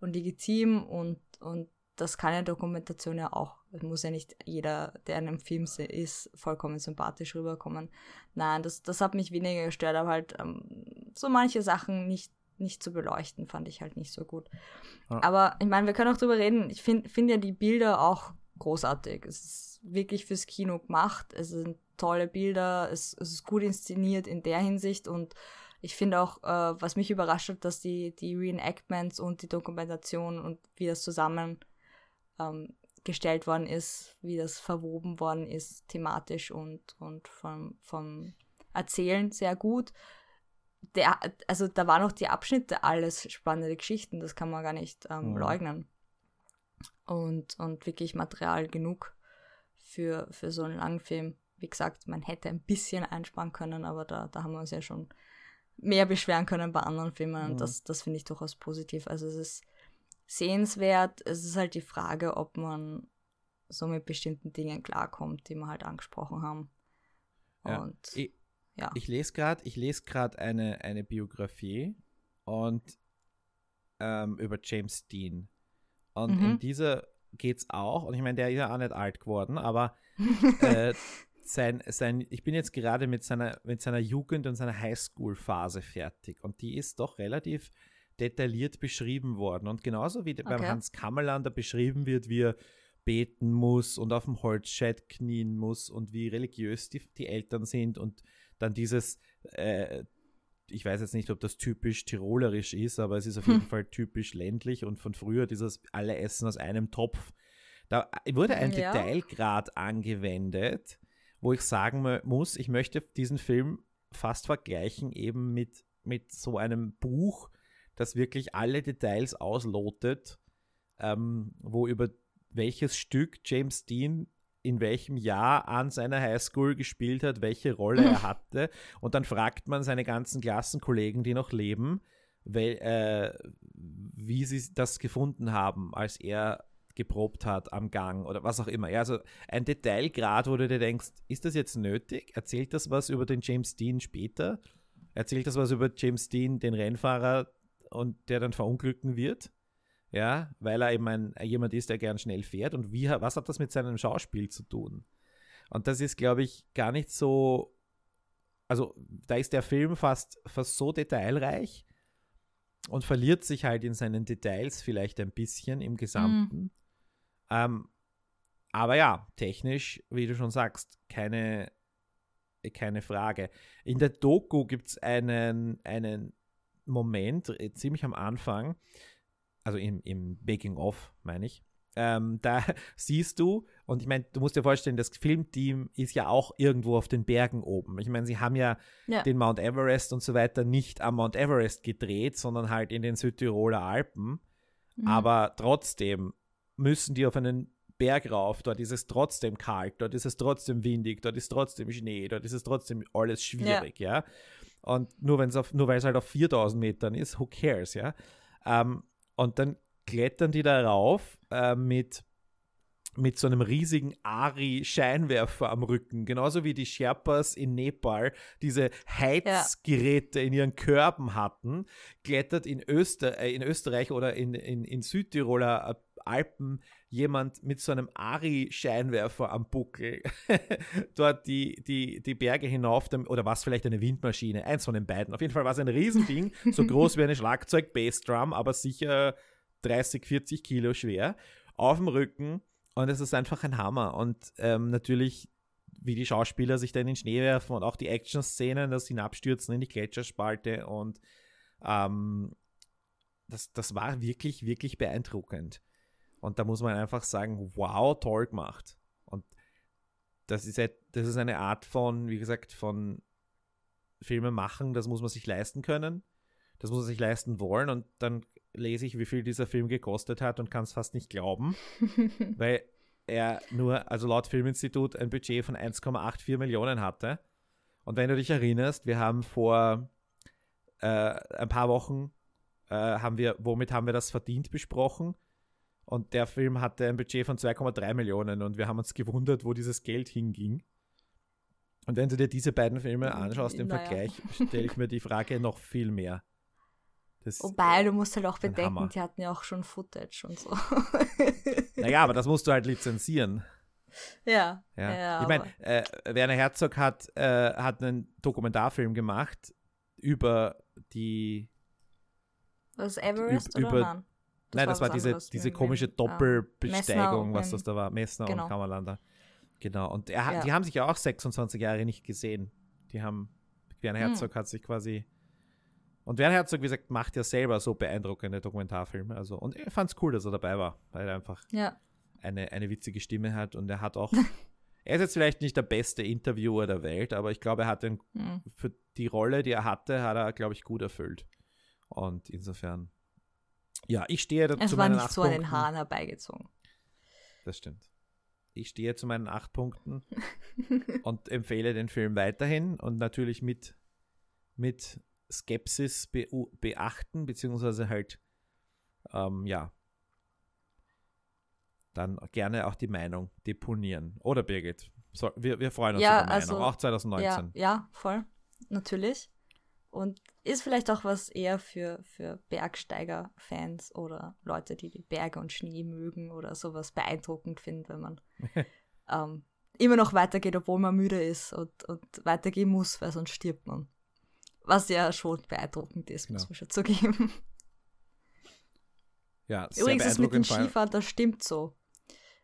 und legitim und, und das kann ja Dokumentation ja auch. Es muss ja nicht jeder, der in einem Film ist, vollkommen sympathisch rüberkommen. Nein, das, das hat mich weniger gestört, aber halt ähm, so manche Sachen nicht, nicht zu beleuchten, fand ich halt nicht so gut. Ja. Aber ich meine, wir können auch drüber reden. Ich finde find ja die Bilder auch großartig. Es ist wirklich fürs Kino gemacht. Es sind tolle Bilder, es, es ist gut inszeniert in der Hinsicht und ich finde auch, äh, was mich überrascht hat, dass die, die Reenactments und die Dokumentation und wie das zusammen ähm, gestellt worden ist, wie das verwoben worden ist, thematisch und, und vom, vom Erzählen sehr gut. Der, also da waren auch die Abschnitte alles spannende Geschichten, das kann man gar nicht ähm, mhm. leugnen. Und, und wirklich Material genug für, für so einen langen Film. Wie gesagt, man hätte ein bisschen einsparen können, aber da, da haben wir uns ja schon mehr beschweren können bei anderen Filmen und mhm. das, das finde ich durchaus positiv. Also es ist sehenswert. Es ist halt die Frage, ob man so mit bestimmten Dingen klarkommt, die wir halt angesprochen haben. Ja. Und ich, ja. Ich lese gerade, ich lese gerade eine, eine Biografie und ähm, über James Dean. Und mhm. in dieser geht es auch. Und ich meine, der ist ja auch nicht alt geworden, aber [LAUGHS] äh, sein, sein, ich bin jetzt gerade mit seiner, mit seiner Jugend- und seiner Highschool-Phase fertig. Und die ist doch relativ detailliert beschrieben worden. Und genauso wie okay. beim Hans Kammerlander beschrieben wird, wie er beten muss und auf dem Holzscheit knien muss und wie religiös die, die Eltern sind und dann dieses äh, ich weiß jetzt nicht, ob das typisch tirolerisch ist, aber es ist auf jeden hm. Fall typisch ländlich und von früher dieses alle Essen aus einem Topf. Da wurde ein ja. Detailgrad angewendet, wo ich sagen muss, ich möchte diesen Film fast vergleichen eben mit, mit so einem Buch, das wirklich alle Details auslotet, ähm, wo über welches Stück James Dean in welchem Jahr an seiner Highschool gespielt hat, welche Rolle er [LAUGHS] hatte. Und dann fragt man seine ganzen Klassenkollegen, die noch leben, weil, äh, wie sie das gefunden haben, als er geprobt hat am Gang oder was auch immer. Ja, also ein Detailgrad, wo du dir denkst, ist das jetzt nötig? Erzählt das was über den James Dean später? Erzählt das was über James Dean, den Rennfahrer, und der dann verunglücken wird? Ja, weil er eben ein, jemand ist, der gern schnell fährt. Und wie, was hat das mit seinem Schauspiel zu tun? Und das ist, glaube ich, gar nicht so. Also, da ist der Film fast, fast so detailreich und verliert sich halt in seinen Details vielleicht ein bisschen im Gesamten. Mhm. Ähm, aber ja, technisch, wie du schon sagst, keine, keine Frage. In der Doku gibt es einen, einen Moment, äh, ziemlich am Anfang, also im, im Making-of, meine ich, ähm, da [LAUGHS] siehst du, und ich meine, du musst dir vorstellen, das Filmteam ist ja auch irgendwo auf den Bergen oben. Ich meine, sie haben ja, ja, den Mount Everest und so weiter nicht am Mount Everest gedreht, sondern halt in den Südtiroler Alpen. Mhm. Aber trotzdem müssen die auf einen Berg rauf, dort ist es trotzdem kalt, dort ist es trotzdem windig, dort ist trotzdem Schnee, dort ist es trotzdem alles schwierig, ja. ja? Und nur, wenn's auf, nur weil es halt auf 4000 Metern ist, who cares, ja. Ähm, und dann klettern die da rauf äh, mit, mit so einem riesigen Ari-Scheinwerfer am Rücken, genauso wie die Sherpas in Nepal diese Heizgeräte ja. in ihren Körben hatten, klettert in, Öster äh, in Österreich oder in, in, in Südtiroler Alpen jemand mit so einem Ari-Scheinwerfer am Buckel [LAUGHS] dort die, die, die Berge hinauf, oder was vielleicht eine Windmaschine, eins von den beiden. Auf jeden Fall war es ein Riesending, [LAUGHS] so groß wie eine Schlagzeug-Bassdrum, aber sicher 30, 40 Kilo schwer, auf dem Rücken und es ist einfach ein Hammer. Und ähm, natürlich, wie die Schauspieler sich da in den Schnee werfen und auch die Action-Szenen, das Hinabstürzen in die Gletscherspalte und ähm, das, das war wirklich, wirklich beeindruckend. Und da muss man einfach sagen, wow, toll gemacht. Und das ist, das ist eine Art von, wie gesagt, von Filme machen, das muss man sich leisten können. Das muss man sich leisten wollen. Und dann lese ich, wie viel dieser Film gekostet hat und kann es fast nicht glauben, [LAUGHS] weil er nur, also laut Filminstitut, ein Budget von 1,84 Millionen hatte. Und wenn du dich erinnerst, wir haben vor äh, ein paar Wochen, äh, haben wir, womit haben wir das verdient besprochen? Und der Film hatte ein Budget von 2,3 Millionen und wir haben uns gewundert, wo dieses Geld hinging. Und wenn du dir diese beiden Filme anschaust im naja. Vergleich, stelle ich mir die Frage noch viel mehr. Das, Wobei, du musst halt auch bedenken, die hatten ja auch schon Footage und so. [LAUGHS] Naja, aber das musst du halt lizenzieren. Ja. ja. ja ich meine, äh, Werner Herzog hat, äh, hat einen Dokumentarfilm gemacht über die. Was Everest über, oder nein? Das nein, das war, war diese, diese komische Doppelbesteigung, was das da war. Messner genau. und Kammerlander. Genau. Und er, ja. die haben sich ja auch 26 Jahre nicht gesehen. Die haben, Werner hm. Herzog hm. hat sich quasi. Und Werner Herzog, wie gesagt, macht ja selber so beeindruckende Dokumentarfilme. Also, und er fand es cool, dass er dabei war, weil er einfach ja. eine, eine witzige Stimme hat und er hat auch. [LAUGHS] er ist jetzt vielleicht nicht der beste Interviewer der Welt, aber ich glaube, er hat den, hm. für die Rolle, die er hatte, hat er, glaube ich, gut erfüllt. Und insofern ja, ich stehe da es zu meinen acht Punkten. Es war nicht so an den Haaren herbeigezogen. Das stimmt. Ich stehe zu meinen acht Punkten [LAUGHS] und empfehle den Film weiterhin und natürlich mit, mit Skepsis be beachten, beziehungsweise halt, ähm, ja, dann gerne auch die Meinung deponieren. Oder Birgit? So, wir, wir freuen uns ja, über also, Meinung, auch 2019. Ja, ja, voll. Natürlich. Und ist vielleicht auch was eher für, für Bergsteiger-Fans oder Leute, die die Berge und Schnee mögen oder sowas beeindruckend finden, wenn man [LAUGHS] ähm, immer noch weitergeht, obwohl man müde ist und, und weitergehen muss, weil sonst stirbt man. Was ja schon beeindruckend ist, muss genau. man schon zugeben. Ja, Übrigens ist mit dem Skifahren, das stimmt so.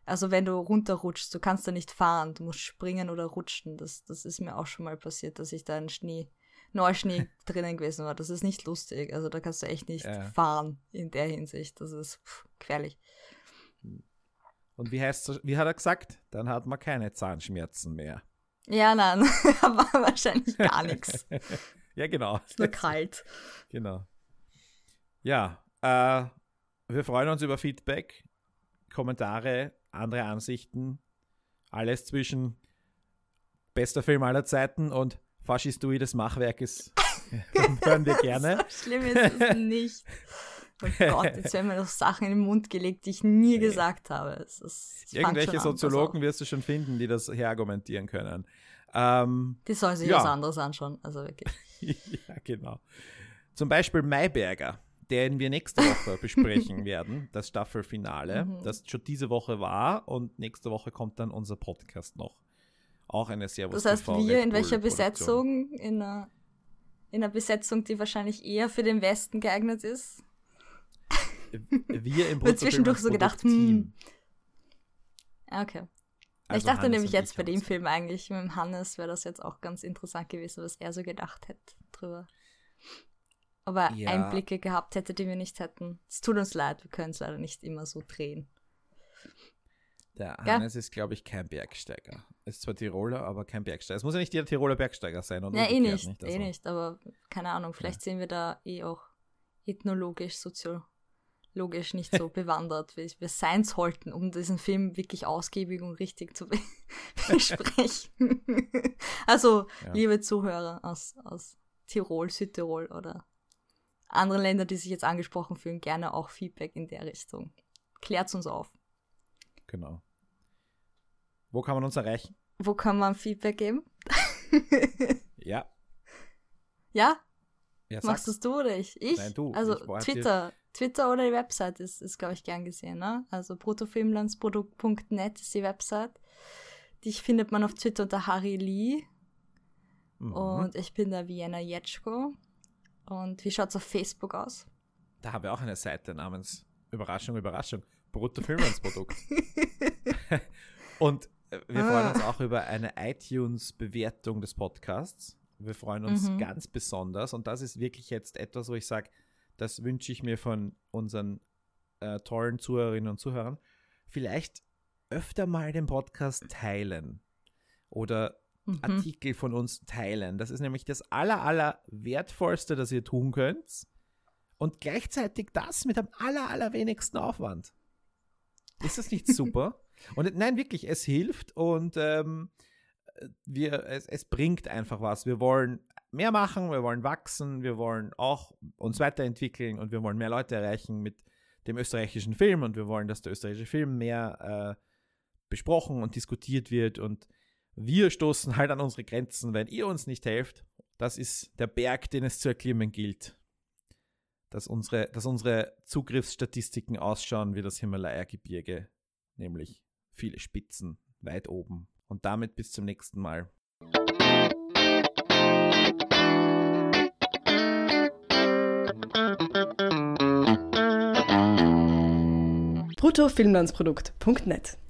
Also wenn du runterrutschst, du kannst da nicht fahren, du musst springen oder rutschen. Das, das ist mir auch schon mal passiert, dass ich da in Schnee Neuschnee drinnen gewesen war. Das ist nicht lustig. Also da kannst du echt nicht ja. fahren in der Hinsicht. Das ist pff, gefährlich. Und wie, heißt, wie hat er gesagt? Dann hat man keine Zahnschmerzen mehr. Ja, nein, [LAUGHS] war wahrscheinlich gar nichts. [LAUGHS] ja, genau. Ist nur kalt. Genau. Ja, äh, wir freuen uns über Feedback, Kommentare, andere Ansichten, alles zwischen bester Film aller Zeiten und faschistoides Machwerk ist, [LAUGHS] [LAUGHS] hören wir gerne. so schlimm ist es nicht. Oh Gott, jetzt werden mir noch Sachen in den Mund gelegt, die ich nie gesagt habe. Es ist, Irgendwelche Soziologen wirst du schon finden, die das herargumentieren können. Ähm, die sollen sich ja. was anderes anschauen, also wirklich. [LAUGHS] ja, genau. Zum Beispiel Mayberger den wir nächste Woche besprechen werden, das Staffelfinale, Mhm. das schon diese Woche war und nächste Woche kommt dann unser Podcast noch. Auch eine Servus Das heißt, TV wir in welcher. Besetzung? In einer, in einer Besetzung, die wahrscheinlich eher für den Westen geeignet ist. Wir im [LAUGHS] Wird zwischendurch so gedacht. Ah, Okay. Also ich dachte Hannes nämlich jetzt bei dem Film eigentlich, mit dem Hannes wäre das jetzt auch ganz interessant gewesen, was er so gedacht hätte drüber. Aber Ja. Einblicke gehabt hätte, die wir nicht hätten. Es tut uns leid, wir können es leider nicht immer so drehen. Der Ja. Hannes ist, glaube ich, kein Bergsteiger. Ist zwar Tiroler, aber kein Bergsteiger. Es muss ja nicht jeder Tiroler Bergsteiger sein, oder? Ja, eh umgekehrt nicht, eh Also, nicht, aber keine Ahnung, vielleicht sind wir da eh auch ethnologisch, soziologisch nicht so [LAUGHS] bewandert, wie wir sein sollten, um diesen Film wirklich ausgiebig und richtig zu be [LAUGHS] besprechen. [LAUGHS] also, Ja. liebe Zuhörer aus, aus Tirol, Südtirol oder anderen Ländern, die sich jetzt angesprochen fühlen, gerne auch Feedback in der Richtung. Klärt uns auf. Genau. Wo kann man uns erreichen? Wo kann man Feedback geben? Ja. ja? ja Machst sag's. es du oder ich? Ich? Nein, du. Also Ich Twitter. Twitter oder die Website ist, ist glaube ich, gern gesehen. Ne? Also bruttofilmlandsprodukt.net ist die Website. Die findet man auf Twitter unter Harry Lee. Mhm. Und ich bin der Vienna Jetschko. Und wie schaut's auf Facebook aus? Da haben wir auch eine Seite namens Überraschung, Überraschung. Bruttofilmlandsprodukt. [LAUGHS] Und wir freuen Ah. uns auch über eine iTunes-Bewertung des Podcasts. Wir freuen uns Mhm. ganz besonders. Und das ist wirklich jetzt etwas, wo ich sage, das wünsche ich mir von unseren äh, tollen Zuhörerinnen und Zuhörern. Vielleicht öfter mal den Podcast teilen. Oder Mhm. Artikel von uns teilen. Das ist nämlich das aller, aller wertvollste, das ihr tun könnt. Und gleichzeitig das mit am aller, allerwenigsten Aufwand. Ist das nicht [LAUGHS] super? Und nein, wirklich, es hilft und ähm, wir, es, es bringt einfach was. Wir wollen mehr machen, wir wollen wachsen, wir wollen auch uns weiterentwickeln und wir wollen mehr Leute erreichen mit dem österreichischen Film und wir wollen, dass der österreichische Film mehr äh, besprochen und diskutiert wird und wir stoßen halt an unsere Grenzen, wenn ihr uns nicht helft. Das ist der Berg, den es zu erklimmen gilt. Dass unsere, dass unsere Zugriffsstatistiken ausschauen wie das Himalaya-Gebirge, nämlich viele Spitzen weit oben. Und damit bis zum nächsten Mal. bruttofilmlandsprodukt.net